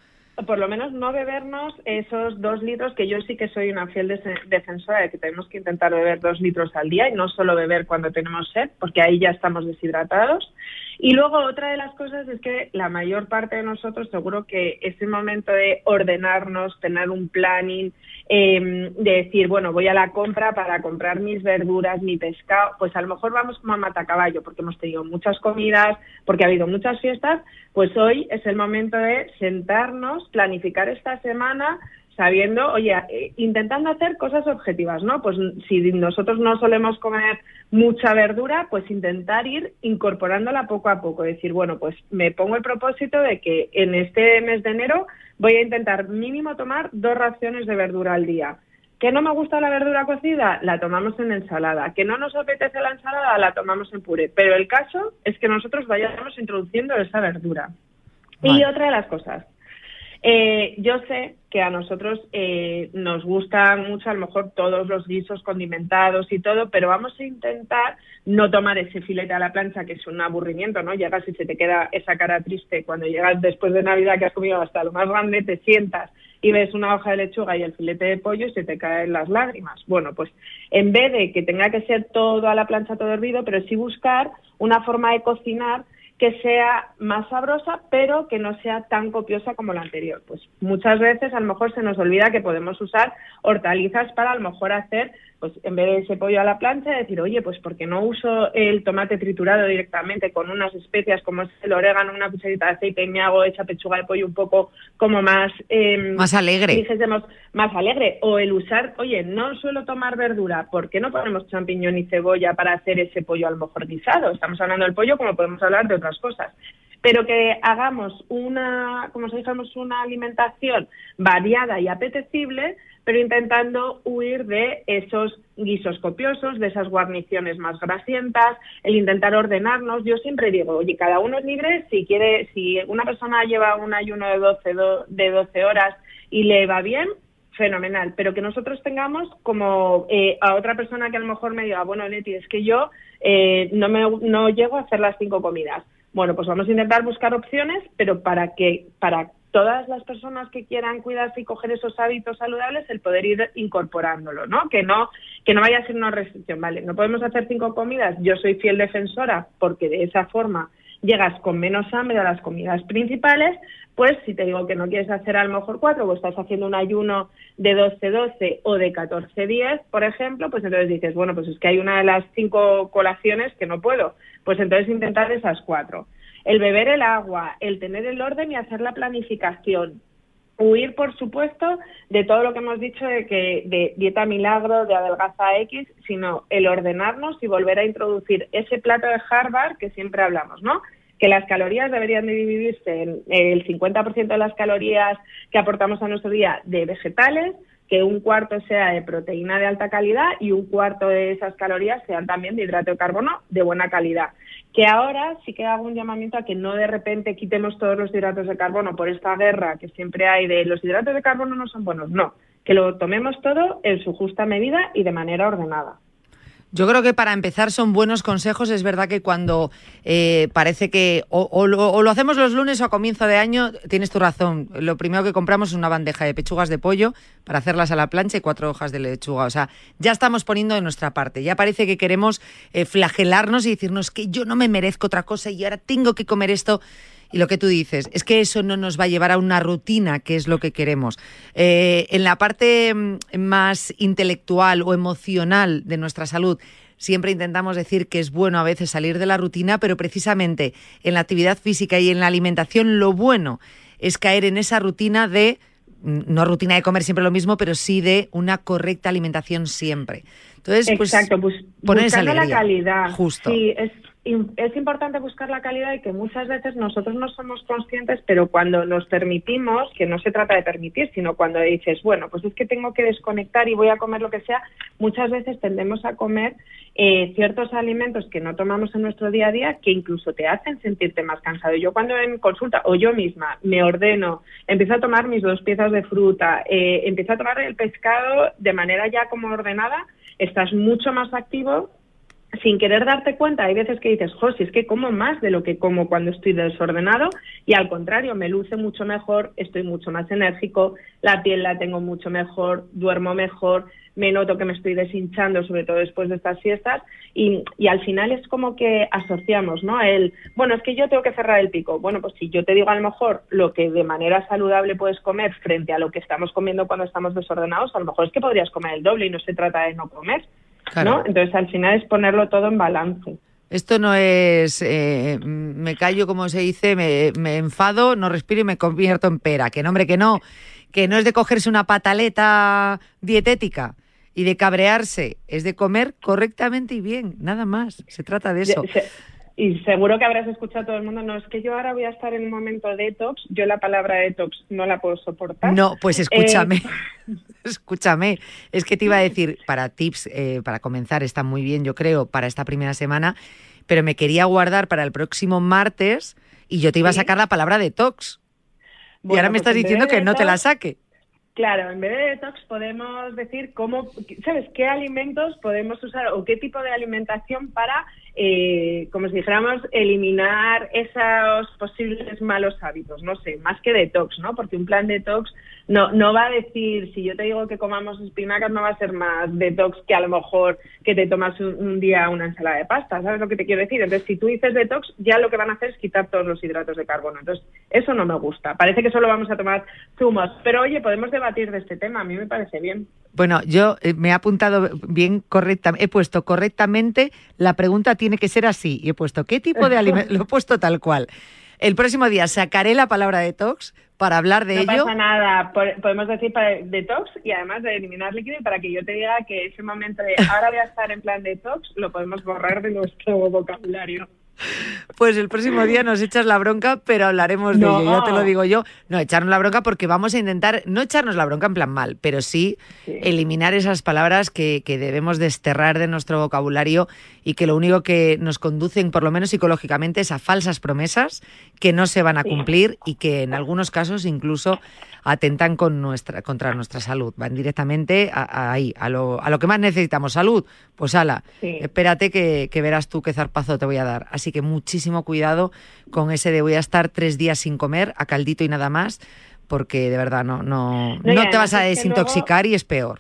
por lo menos no bebernos esos dos litros, que yo sí que soy una fiel defensora de que tenemos que intentar beber dos litros al día y no solo beber cuando tenemos sed, porque ahí ya estamos deshidratados. Y luego otra de las cosas es que la mayor parte de nosotros seguro que ese momento de ordenarnos, tener un planning, eh, de decir, bueno, voy a la compra para comprar mis verduras, mi pescado, pues a lo mejor vamos como a matacaballo porque hemos tenido muchas comidas, porque ha habido muchas fiestas, pues hoy es el momento de sentarnos, planificar esta semana, sabiendo, oye, eh, intentando hacer cosas objetivas, ¿no? Pues si nosotros no solemos comer mucha verdura, pues intentar ir incorporándola poco a poco, decir, bueno, pues me pongo el propósito de que en este mes de enero voy a intentar mínimo tomar dos raciones de verdura al día. ¿Que no me gusta la verdura cocida? La tomamos en ensalada. ¿Que no nos apetece la ensalada? La tomamos en puré. Pero el caso es que nosotros vayamos introduciendo esa verdura. Vale. Y otra de las cosas, eh, yo sé que a nosotros eh, nos gustan mucho a lo mejor todos los guisos condimentados y todo, pero vamos a intentar no tomar ese filete a la plancha, que es un aburrimiento, ¿no? Llegas y se te queda esa cara triste cuando llegas después de Navidad que has comido hasta lo más grande, te sientas y ves una hoja de lechuga y el filete de pollo y se te caen las lágrimas. Bueno, pues en vez de que tenga que ser todo a la plancha, todo hervido, pero sí buscar una forma de cocinar que sea más sabrosa, pero que no sea tan copiosa como la anterior. Pues muchas veces a lo mejor se nos olvida que podemos usar hortalizas para a lo mejor hacer pues en vez de ese pollo a la plancha, decir, oye, pues porque no uso el tomate triturado directamente con unas especias como es el orégano, una cucharita de aceite y me hago esa pechuga de pollo un poco como más... Eh, más alegre. Dijésemos, más alegre. O el usar, oye, no suelo tomar verdura, ¿por qué no ponemos champiñón y cebolla para hacer ese pollo a lo mejor guisado? Estamos hablando del pollo como podemos hablar de otras cosas pero que hagamos una, como si dijéramos, una alimentación variada y apetecible, pero intentando huir de esos guisos copiosos, de esas guarniciones más grasientas, el intentar ordenarnos. Yo siempre digo, oye, cada uno es libre, si quiere, si una persona lleva un ayuno de 12, de 12 horas y le va bien, fenomenal, pero que nosotros tengamos como eh, a otra persona que a lo mejor me diga, bueno, Leti, es que yo eh, no, me, no llego a hacer las cinco comidas. Bueno, pues vamos a intentar buscar opciones, pero para que para todas las personas que quieran cuidarse y coger esos hábitos saludables, el poder ir incorporándolo, ¿no? Que no que no vaya a ser una restricción, ¿vale? No podemos hacer cinco comidas. Yo soy fiel defensora porque de esa forma llegas con menos hambre a las comidas principales, pues si te digo que no quieres hacer a lo mejor cuatro o estás haciendo un ayuno de 12-12 o de 14-10, por ejemplo, pues entonces dices, bueno, pues es que hay una de las cinco colaciones que no puedo, pues entonces intentar esas cuatro. El beber el agua, el tener el orden y hacer la planificación. Huir, por supuesto, de todo lo que hemos dicho de que de dieta milagro, de adelgaza X, sino el ordenarnos y volver a introducir ese plato de Harvard que siempre hablamos, ¿no? que las calorías deberían de dividirse en el 50% de las calorías que aportamos a nuestro día de vegetales, que un cuarto sea de proteína de alta calidad y un cuarto de esas calorías sean también de hidrato de carbono de buena calidad. Que ahora sí que hago un llamamiento a que no de repente quitemos todos los hidratos de carbono por esta guerra que siempre hay de los hidratos de carbono no son buenos, no, que lo tomemos todo en su justa medida y de manera ordenada. Yo creo que para empezar son buenos consejos. Es verdad que cuando eh, parece que o, lo, hacemos los lunes o a comienzo de año, tienes tu razón. Lo primero que compramos es una bandeja de pechugas de pollo para hacerlas a la plancha y cuatro hojas de lechuga. O sea, ya estamos poniendo de nuestra parte. Ya parece que queremos eh, flagelarnos y decirnos que yo no me merezco otra cosa y ahora tengo que comer esto. Y lo que tú dices, es que eso no nos va a llevar a una rutina, que es lo que queremos. Eh, en la parte mm, más intelectual o emocional de nuestra salud, siempre intentamos decir que es bueno a veces salir de la rutina, pero precisamente en la actividad física y en la alimentación lo bueno es caer en esa rutina de mm, no rutina de comer siempre lo mismo, pero sí de una correcta alimentación siempre. Entonces, pues, Exacto, pues, poner esa la calidad. Justo. Sí, es es importante buscar la calidad y que muchas veces nosotros no somos conscientes, pero cuando nos permitimos, que no se trata de permitir, sino cuando dices, bueno, pues es que tengo que desconectar y voy a comer lo que sea, muchas veces tendemos a comer eh, ciertos alimentos que no tomamos en nuestro día a día que incluso te hacen sentirte más cansado. Yo cuando en consulta o yo misma me ordeno, empiezo a tomar mis dos piezas de fruta, eh, empiezo a tomar el pescado de manera ya como ordenada, estás mucho más activo sin querer darte cuenta, hay veces que dices, jo, si es que como más de lo que como cuando estoy desordenado y al contrario, me luce mucho mejor, estoy mucho más enérgico, la piel la tengo mucho mejor, duermo mejor, me noto que me estoy deshinchando, sobre todo después de estas fiestas, y, y al final es como que asociamos, ¿no? El, bueno, es que yo tengo que cerrar el pico. Bueno, pues si yo te digo a lo mejor lo que de manera saludable puedes comer frente a lo que estamos comiendo cuando estamos desordenados, a lo mejor es que podrías comer el doble y no se trata de no comer entonces, al final es ponerlo todo en balance. Esto no es, eh, me callo, como se dice, me, me, enfado, no respiro y me convierto en pera. Que no, hombre, que no, que no es de cogerse una pataleta dietética y de cabrearse, es de comer correctamente y bien, nada más. Se trata de eso. Y seguro que habrás escuchado a todo el mundo, no, es que yo ahora voy a estar en un momento detox, yo la palabra detox no la puedo soportar. No, pues escúchame, eh, *laughs* *laughs* escúchame, es que te iba a decir, para tips, eh, para comenzar, está muy bien, yo creo, para esta primera semana, pero me quería guardar para el próximo martes y yo te iba a sacar la palabra detox. y ahora me pues estás diciendo que no te la saque. Claro, en vez de detox podemos decir cómo, ¿sabes? ¿Qué alimentos podemos usar o qué tipo de alimentación para, eh, como si dijéramos, eliminar esos posibles malos hábitos? No sé, más que detox, ¿no? Porque un plan detox no, no va a decir, si yo te digo que comamos espinacas, no va a ser más detox que a lo mejor que te tomas un, día una ensalada de pasta, ¿sabes lo que te quiero decir? Entonces, si tú dices detox, ya lo que van a hacer es quitar todos los hidratos de carbono. Entonces, eso no me gusta. Parece que solo vamos a tomar zumos. Pero oye, podemos debatir de este tema. A mí me parece bien. Bueno, yo eh, me he apuntado bien correcta, he puesto correctamente, la pregunta tiene que ser así, y he puesto, ¿qué tipo de alimento? *laughs* Lo he puesto tal cual. El próximo día sacaré la palabra detox para hablar de no ello. pasa nada. Po- Podemos decir para detox y además de eliminar líquido y para que yo te diga que ese momento de *laughs* ahora voy a estar en plan detox lo podemos borrar de nuestro vocabulario. Pues el próximo día nos echas la bronca, pero hablaremos de ello, ya te lo digo yo. No, echarnos la bronca porque vamos a intentar, no echarnos la bronca en plan mal, pero sí, eliminar esas palabras que, que debemos desterrar de nuestro vocabulario y que lo único que nos conducen, por lo menos psicológicamente, es a falsas promesas que no se van a Sí. cumplir y que en algunos casos incluso atentan con nuestra, contra nuestra salud. Van directamente a, a ahí, a lo, a lo que más necesitamos, salud. Pues ala, Sí. espérate que, que verás tú qué zarpazo te voy a dar. Así que muchísimo cuidado con ese de voy a estar tres días sin comer, a caldito y nada más, porque de verdad no, no, No, no, te vas a desintoxicar y es peor.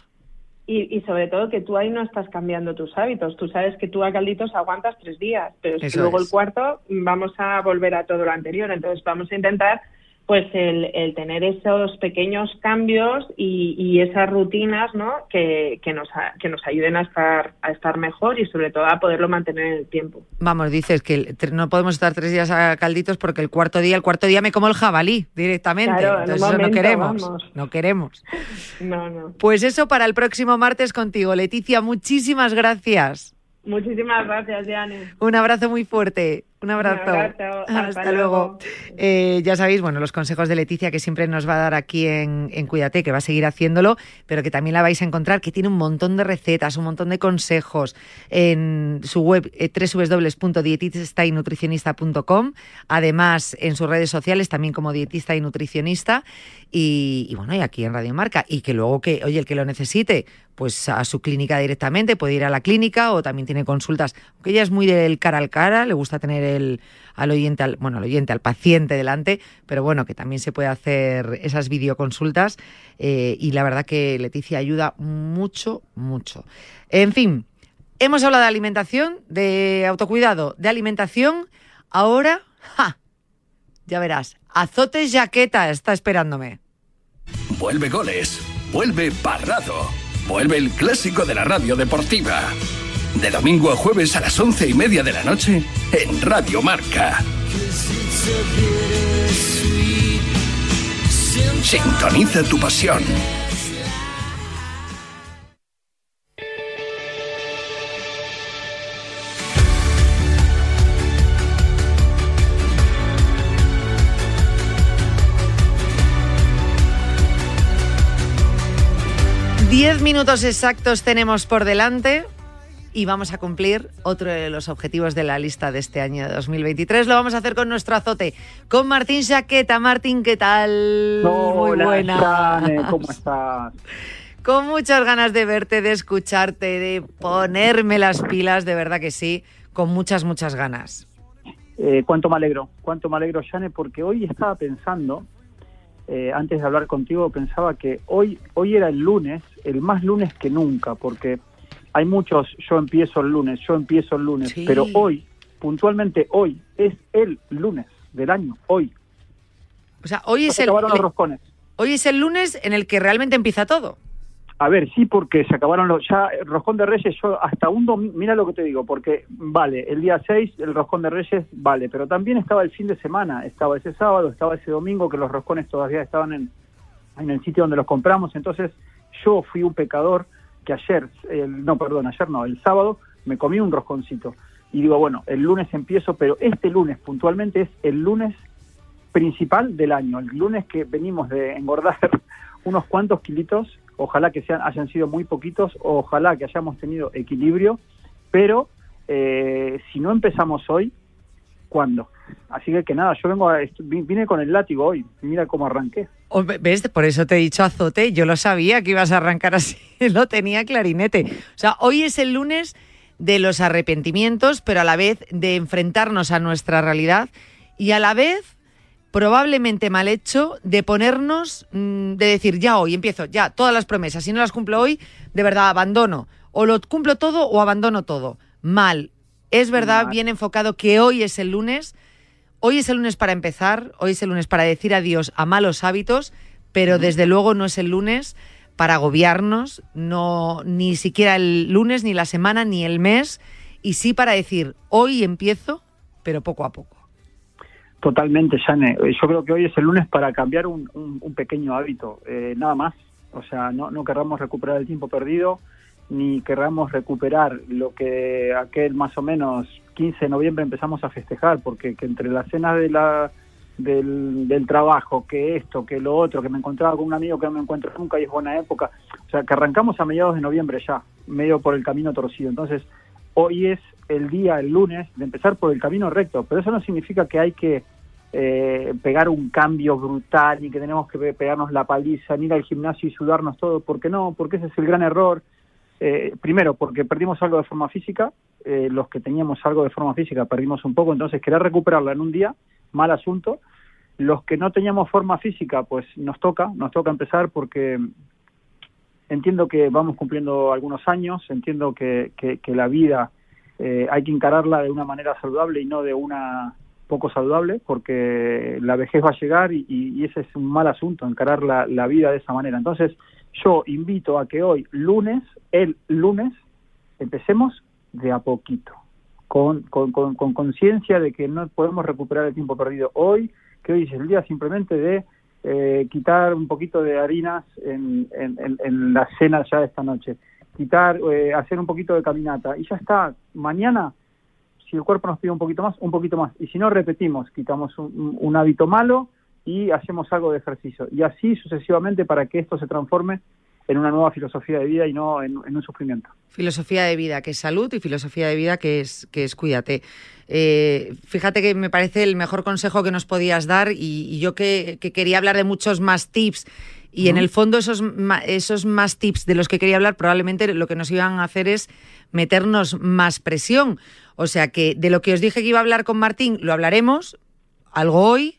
Y, y sobre todo que tú ahí no estás cambiando tus hábitos. Tú sabes que tú a calditos aguantas tres días, pero es que luego es. el cuarto vamos a volver a todo lo anterior. Entonces vamos a intentar pues el, el tener esos pequeños cambios y, y esas rutinas ¿no? que, que, nos, que nos ayuden a estar, a estar mejor y sobre todo a poderlo mantener en el tiempo. Vamos, dices que no podemos estar tres días a calditos porque el cuarto día, el cuarto día me como el jabalí directamente. Claro, en Entonces eso no queremos. vamos. No queremos. *laughs* No, no. Pues eso para el próximo martes contigo. Leticia, muchísimas gracias. Muchísimas gracias, Jane. Un abrazo muy fuerte. Un abrazo. abrazo. *laughs* Hasta, Hasta luego. luego. Eh, ya sabéis, bueno, los consejos de Leticia que siempre nos va a dar aquí en, en Cuídate, que va a seguir haciéndolo, pero que también la vais a encontrar, que tiene un montón de recetas, un montón de consejos en su web eh, www.dietistay-nutricionista.com, además en sus redes sociales también como dietista y nutricionista y, y bueno, y aquí en Radio Marca y que luego que, oye, el que lo necesite, pues a su clínica directamente, puede ir a la clínica o también tiene consultas, aunque ella es muy del cara al cara, le gusta tener el, al oyente, al, bueno, al oyente, al paciente delante, pero bueno, que también se puede hacer esas videoconsultas eh, y la verdad que Leticia ayuda mucho, mucho. En fin, hemos hablado de alimentación, de autocuidado, de alimentación, ahora, ¡ja! ya verás, azotes jaqueta está esperándome. Vuelve goles, vuelve Parrado, vuelve el clásico de la radio deportiva. De domingo a jueves a las once y media de la noche en Radio Marca. Sintoniza tu pasión. Diez minutos exactos tenemos por delante y vamos a cumplir otro de los objetivos de la lista de este año de 2023. Lo vamos a hacer con nuestro azote, con Martín Chaqueta. Martín, ¿qué tal? Muy Hola, buena. Jane, ¿cómo *laughs* estás? Con muchas ganas de verte, de escucharte, de ponerme las pilas, de verdad que sí, con muchas, muchas ganas. Eh, cuánto me alegro, cuánto me alegro, Jane, porque hoy estaba pensando, eh, antes de hablar contigo, pensaba que hoy, hoy era el lunes, el más lunes que nunca, porque hay muchos, yo empiezo el lunes, yo empiezo el lunes, Sí. pero hoy, puntualmente hoy, es el lunes del año, hoy. O sea, hoy es Se el, acabaron los roscones. hoy es el lunes en el que realmente empieza todo. A ver, sí, porque se acabaron los. Ya, el Roscón de Reyes, yo hasta un domingo. Mira lo que te digo, porque vale, el día 6, el Roscón de Reyes, vale, pero también estaba el fin de semana, estaba ese sábado, estaba ese domingo, que los roscones todavía estaban en, en el sitio donde los compramos. Entonces, yo fui un pecador que ayer, el, no, perdón, ayer no, el sábado me comí un rosconcito. Y digo, bueno, el lunes empiezo, pero este lunes puntualmente es el lunes principal del año, el lunes que venimos de engordar *laughs* unos cuantos kilitos, ojalá que sean, hayan sido muy poquitos, ojalá que hayamos tenido equilibrio, pero eh, si no empezamos hoy, ¿cuándo? Así que nada, yo vengo a, vine con el látigo hoy, mira cómo arranqué. O- ¿Ves? Por eso te he dicho azote. Yo lo sabía que ibas a arrancar así. *laughs* Lo tenía clarinete. O sea, hoy es el lunes de los arrepentimientos, pero a la vez de enfrentarnos a nuestra realidad y a la vez probablemente mal hecho de ponernos, mm, de decir, ya hoy empiezo, ya, todas las promesas, si no las cumplo hoy, de verdad abandono. O lo cumplo todo o abandono todo. Mal. Es verdad, bien enfocado, que hoy es el lunes. Hoy es el lunes para empezar, hoy es el lunes para decir adiós a malos hábitos, pero desde luego no es el lunes para agobiarnos, no ni siquiera el lunes, ni la semana, ni el mes, y sí para decir, hoy empiezo, pero poco a poco. Totalmente. Eh, Yo creo que hoy es el lunes para cambiar un, un- un pequeño hábito, eh, nada más. O sea, no, no querramos recuperar el tiempo perdido, ni querramos recuperar lo que aquel más o menos 15 de noviembre empezamos a festejar, porque que entre las cenas de la, del, del trabajo, que esto, que lo otro, que me encontraba con un amigo que no me encuentro nunca y es buena época, o sea, que arrancamos a mediados de noviembre ya, medio por el camino torcido. Entonces, hoy es el día, el lunes, de empezar por el camino recto, pero eso no significa que hay que eh, pegar un cambio brutal, ni que tenemos que pe- pegarnos la paliza, ni ir al gimnasio y sudarnos todo, porque no, porque ese es el gran error. Eh, primero, porque perdimos algo de forma física, eh, los que teníamos algo de forma física perdimos un poco, entonces querer recuperarla en un día, mal asunto. Los que no teníamos forma física, pues nos toca, nos toca empezar porque entiendo que vamos cumpliendo algunos años, entiendo que, que- la vida eh, hay que encararla de una manera saludable y no de una poco saludable, porque la vejez va a llegar y, y- y ese es un mal asunto, encarar la, la vida de esa manera. Entonces, yo invito a que hoy, lunes, el lunes, empecemos de a poquito, con con- con- con conciencia de que no podemos recuperar el tiempo perdido hoy, que hoy es el día simplemente de eh, quitar un poquito de harinas en, en- en- la cena ya de esta noche, quitar, eh, hacer un poquito de caminata y ya está. Mañana, si el cuerpo nos pide un poquito más, un poquito más. Y si no, repetimos, quitamos un- un hábito malo y hacemos algo de ejercicio. Y así sucesivamente para que esto se transforme en una nueva filosofía de vida y no en, en un sufrimiento. Filosofía de vida que es salud y filosofía de vida que es, que es cuídate. Eh, fíjate que me parece el mejor consejo que nos podías dar y, y yo que, que quería hablar de muchos más tips y en el fondo esos, esos más tips de los que quería hablar probablemente lo que nos iban a hacer es meternos más presión. O sea que de lo que os dije que iba a hablar con Martín lo hablaremos, algo hoy,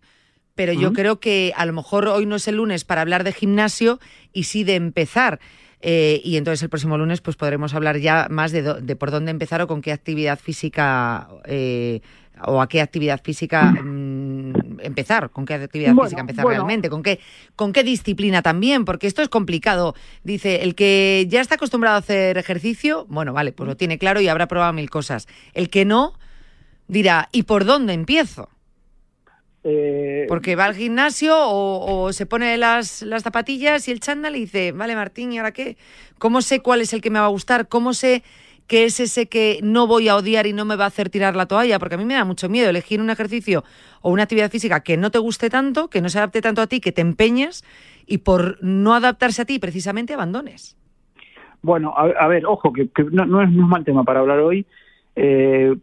pero yo creo que a lo mejor hoy no es el lunes para hablar de gimnasio y sí de empezar. Eh, y entonces el próximo lunes pues podremos hablar ya más de, do- de por dónde empezar o con qué actividad física eh, o a qué actividad física mm, empezar, con qué actividad Bueno, física empezar bueno. realmente, con qué, con qué disciplina también, porque esto es complicado. Dice, el que ya está acostumbrado a hacer ejercicio, bueno, vale, pues lo tiene claro y habrá probado mil cosas. El que no, dirá, ¿y por dónde empiezo? Eh, Porque va al gimnasio o, o se pone las, las zapatillas y el chándal y dice, vale Martín, ¿y ahora qué? ¿Cómo sé cuál es el que me va a gustar? ¿Cómo sé que es ese que no voy a odiar y no me va a hacer tirar la toalla? Porque a mí me da mucho miedo elegir un ejercicio o una actividad física que no te guste tanto, que no se adapte tanto a ti, que te empeñes y por no adaptarse a ti precisamente abandones. Bueno, a, a ver, ojo, que, que no, no es un mal tema para hablar hoy. Eh,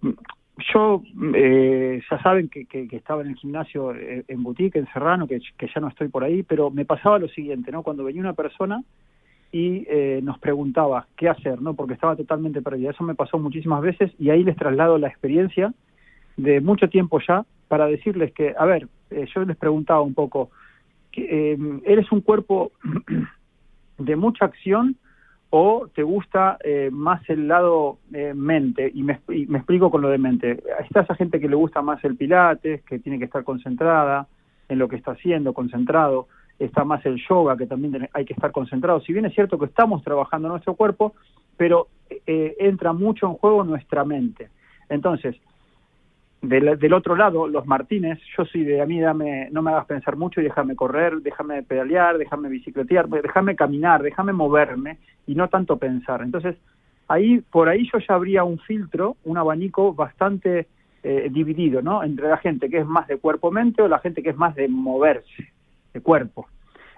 yo, eh, ya saben que, que- estaba en el gimnasio eh, en Boutique, en Serrano, que, que ya no estoy por ahí, pero me pasaba lo siguiente, ¿no? Cuando venía una persona y eh, nos preguntaba qué hacer, ¿no? Porque estaba totalmente perdida. Eso me pasó muchísimas veces y ahí les traslado la experiencia de mucho tiempo ya para decirles que, a ver, eh, yo les preguntaba un poco, eh, ¿eres un cuerpo *clears throat* de mucha acción o te gusta eh, más el lado eh, mente? Y me, y me explico con lo de mente. Está esa gente que le gusta más el pilates, que tiene que estar concentrada en lo que está haciendo, concentrado. Está más el yoga, que también hay que estar concentrado. Si bien es cierto que estamos trabajando nuestro cuerpo, pero eh, entra mucho en juego nuestra mente. Entonces, del, otro lado, los Martínez, yo soy de a mí, dame, no me hagas pensar mucho y déjame correr, déjame pedalear, déjame bicicletear, déjame caminar, déjame moverme y no tanto pensar. Entonces, ahí por ahí yo ya habría un filtro, un abanico bastante eh, dividido, ¿no? Entre la gente que es más de cuerpo-mente o la gente que es más de moverse, de cuerpo.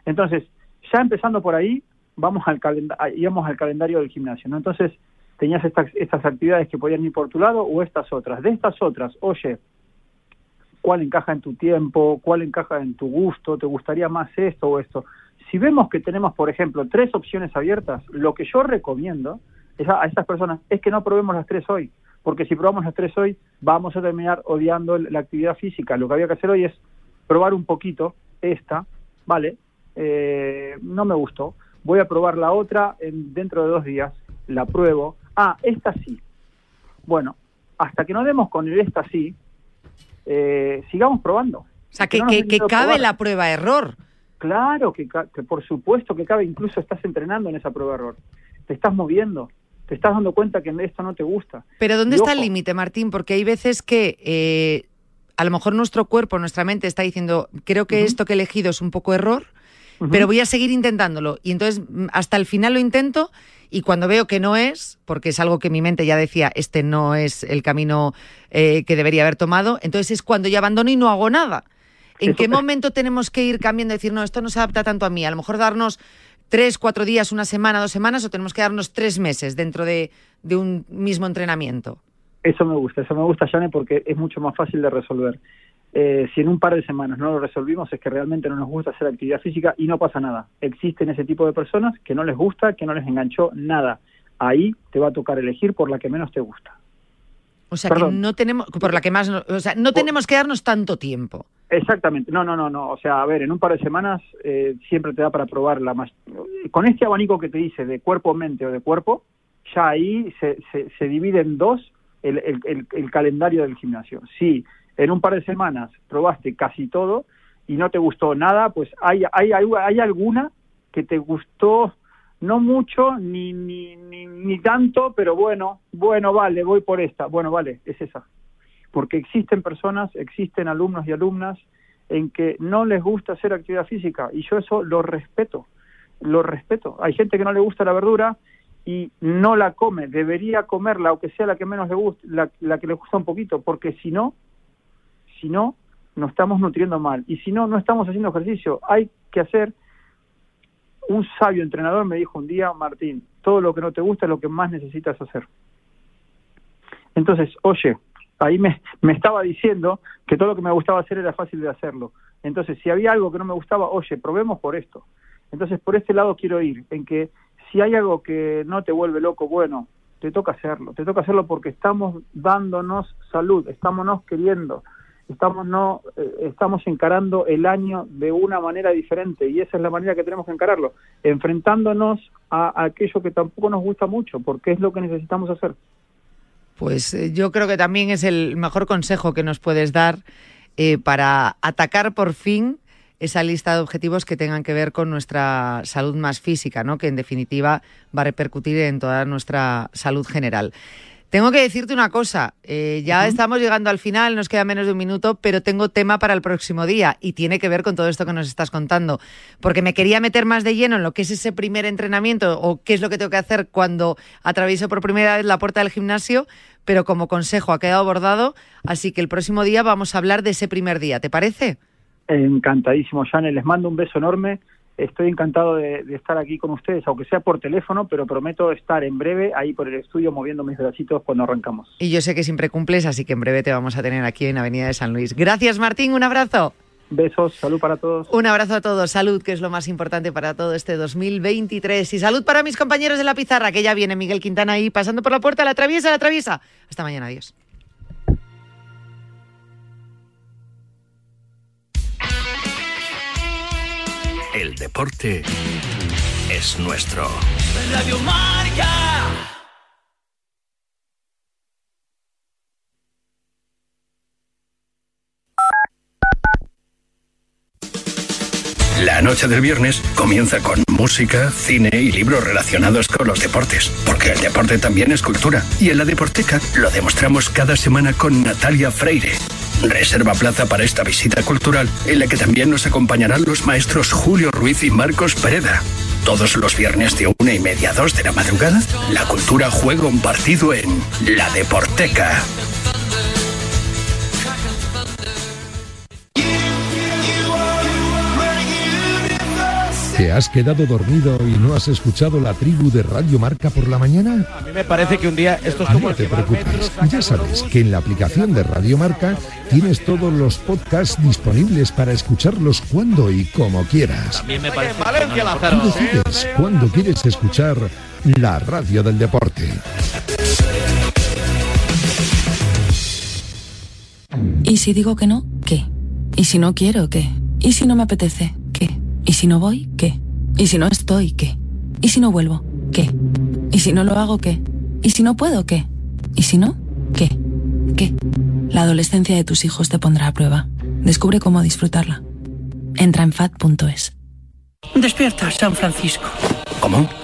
Entonces, ya empezando por ahí, vamos al calenda- íbamos al calendario del gimnasio, ¿no? Entonces, tenías estas, estas actividades que podían ir por tu lado o estas otras. De estas otras, oye, cuál encaja en tu tiempo, cuál encaja en tu gusto, te gustaría más esto o esto. Si vemos que tenemos, por ejemplo, tres opciones abiertas, lo que yo recomiendo es a, a estas personas es que no probemos las tres hoy, porque si probamos las tres hoy, vamos a terminar odiando la actividad física. Lo que había que hacer hoy es probar un poquito esta, ¿vale? Eh, no me gustó. Voy a probar la otra en, dentro de dos días, la pruebo. Ah, esta sí. Bueno, hasta que no demos con el esta sí, eh, sigamos probando. O sea, que, no que- cabe probar. la prueba-error. Claro que, que por supuesto que cabe, incluso estás entrenando en esa prueba error. Te estás moviendo, te estás dando cuenta que esto no te gusta. Pero ¿dónde Y está el límite, Martín? Porque hay veces que eh, a lo mejor nuestro cuerpo, nuestra mente está diciendo, creo que esto que he elegido es un poco error, pero voy a seguir intentándolo. Y entonces mm, hasta el final lo intento y cuando veo que no es, porque es algo que mi mente ya decía, este no es el camino eh, que debería haber tomado, entonces es cuando ya abandono y no hago nada. ¿En Eso qué es- momento tenemos que ir cambiando y decir, no, esto no se adapta tanto a mí? A lo mejor darnos tres, cuatro días, una semana, dos semanas, o tenemos que darnos tres meses dentro de, de un mismo entrenamiento. Eso me gusta, eso me gusta, Jane, porque es mucho más fácil de resolver. Eh, si en un par de semanas no lo resolvimos es que realmente no nos gusta hacer actividad física y no pasa nada. Existen ese tipo de personas que no les gusta, que no les enganchó nada. Ahí te va a tocar elegir por la que menos te gusta. O sea, Perdón. que no tenemos, por la que más, o sea, no tenemos que darnos tanto tiempo. Exactamente, no, no, no, no. O sea, a ver, en un par de semanas eh, siempre te da para probar la más. Con este abanico que te dice de cuerpo-mente o de cuerpo, ya ahí se, se, se divide en dos el, el, el- el calendario del gimnasio. Si en un par de semanas probaste casi todo y no te gustó nada, pues hay, hay, hay, hay alguna que te gustó no mucho ni, ni, ni, ni tanto, pero bueno, bueno, vale, voy por esta. Bueno, vale, es esa porque existen personas, existen alumnos y alumnas en que no les gusta hacer actividad física y yo eso lo respeto, lo respeto. Hay gente que no le gusta la verdura y no la come, debería comerla, aunque sea la que menos le gusta, la, la que le gusta un poquito, porque si no, si no, nos estamos nutriendo mal y si no, no estamos haciendo ejercicio. Hay que hacer, un sabio entrenador me dijo un día, Martín, todo lo que no te gusta es lo que más necesitas hacer. Entonces, oye, ahí me, me estaba diciendo que todo lo que me gustaba hacer era fácil de hacerlo. Entonces, si había algo que no me gustaba, oye, probemos por esto. Entonces, por este lado quiero ir, en que si hay algo que no te vuelve loco, bueno, te toca hacerlo. Te toca hacerlo porque estamos dándonos salud, estamos queriendo, estamos, no, eh, estamos encarando el año de una manera diferente y esa es la manera que tenemos que encararlo, enfrentándonos a, a aquello que tampoco nos gusta mucho, porque es lo que necesitamos hacer. Pues eh, yo creo que también es el mejor consejo que nos puedes dar eh, para atacar por fin esa lista de objetivos que tengan que ver con nuestra salud más física, ¿no? que en definitiva va a repercutir en toda nuestra salud general. Tengo que decirte una cosa, eh, ya estamos llegando al final, nos queda menos de un minuto, pero tengo tema para el próximo día y tiene que ver con todo esto que nos estás contando, porque me quería meter más de lleno en lo que es ese primer entrenamiento o qué es lo que tengo que hacer cuando atravieso por primera vez la puerta del gimnasio, pero como consejo ha quedado abordado, así que el próximo día vamos a hablar de ese primer día, ¿te parece? Encantadísimo, Jane. Les mando un beso enorme. Estoy encantado de, de estar aquí con ustedes, aunque sea por teléfono, pero prometo estar en breve ahí por el estudio moviendo mis bracitos cuando arrancamos. Y yo sé que siempre cumples, así que en breve te vamos a tener aquí en Avenida de San Luis. Gracias, Martín, un abrazo. Besos, salud para todos. Un abrazo a todos, salud, que es lo más importante para todo este 2023. Y salud para mis compañeros de la pizarra, que ya viene Miguel Quintana ahí pasando por la puerta, la traviesa, la traviesa. Hasta mañana, adiós. El deporte es nuestro. Radio Marca. La noche del viernes comienza con música, cine y libros relacionados con los deportes, porque el deporte también es cultura. Y en la Deporteca lo demostramos cada semana con Natalia Freire. Reserva plaza para esta visita cultural, en la que también nos acompañarán los maestros Julio Ruiz y Marcos Pereda. Todos los viernes de una y media a dos de la madrugada, la cultura juega un partido en La Deporteca. ¿Te has quedado dormido y no has escuchado la tribu de Radio Marca por la mañana? A mí me parece que un día esto es como No te preocupes, ya sabes que en la aplicación de Radio Marca tienes todos los podcasts disponibles para escucharlos cuando y como quieras. También me parece Valencia Tú decides cuándo quieres escuchar la radio del deporte. ¿Y si digo que no? ¿Qué? ¿Y si no quiero? ¿Qué? ¿Y si no me apetece? ¿Y si no voy? ¿Qué? ¿Y si no estoy? ¿Qué? ¿Y si no vuelvo? ¿Qué? ¿Y si no lo hago? ¿Qué? ¿Y si no puedo? ¿Qué? ¿Y si no? ¿Qué? ¿Qué? La adolescencia de tus hijos te pondrá a prueba. Descubre cómo disfrutarla. Entra en fat.es. Despierta, San Francisco. ¿Cómo?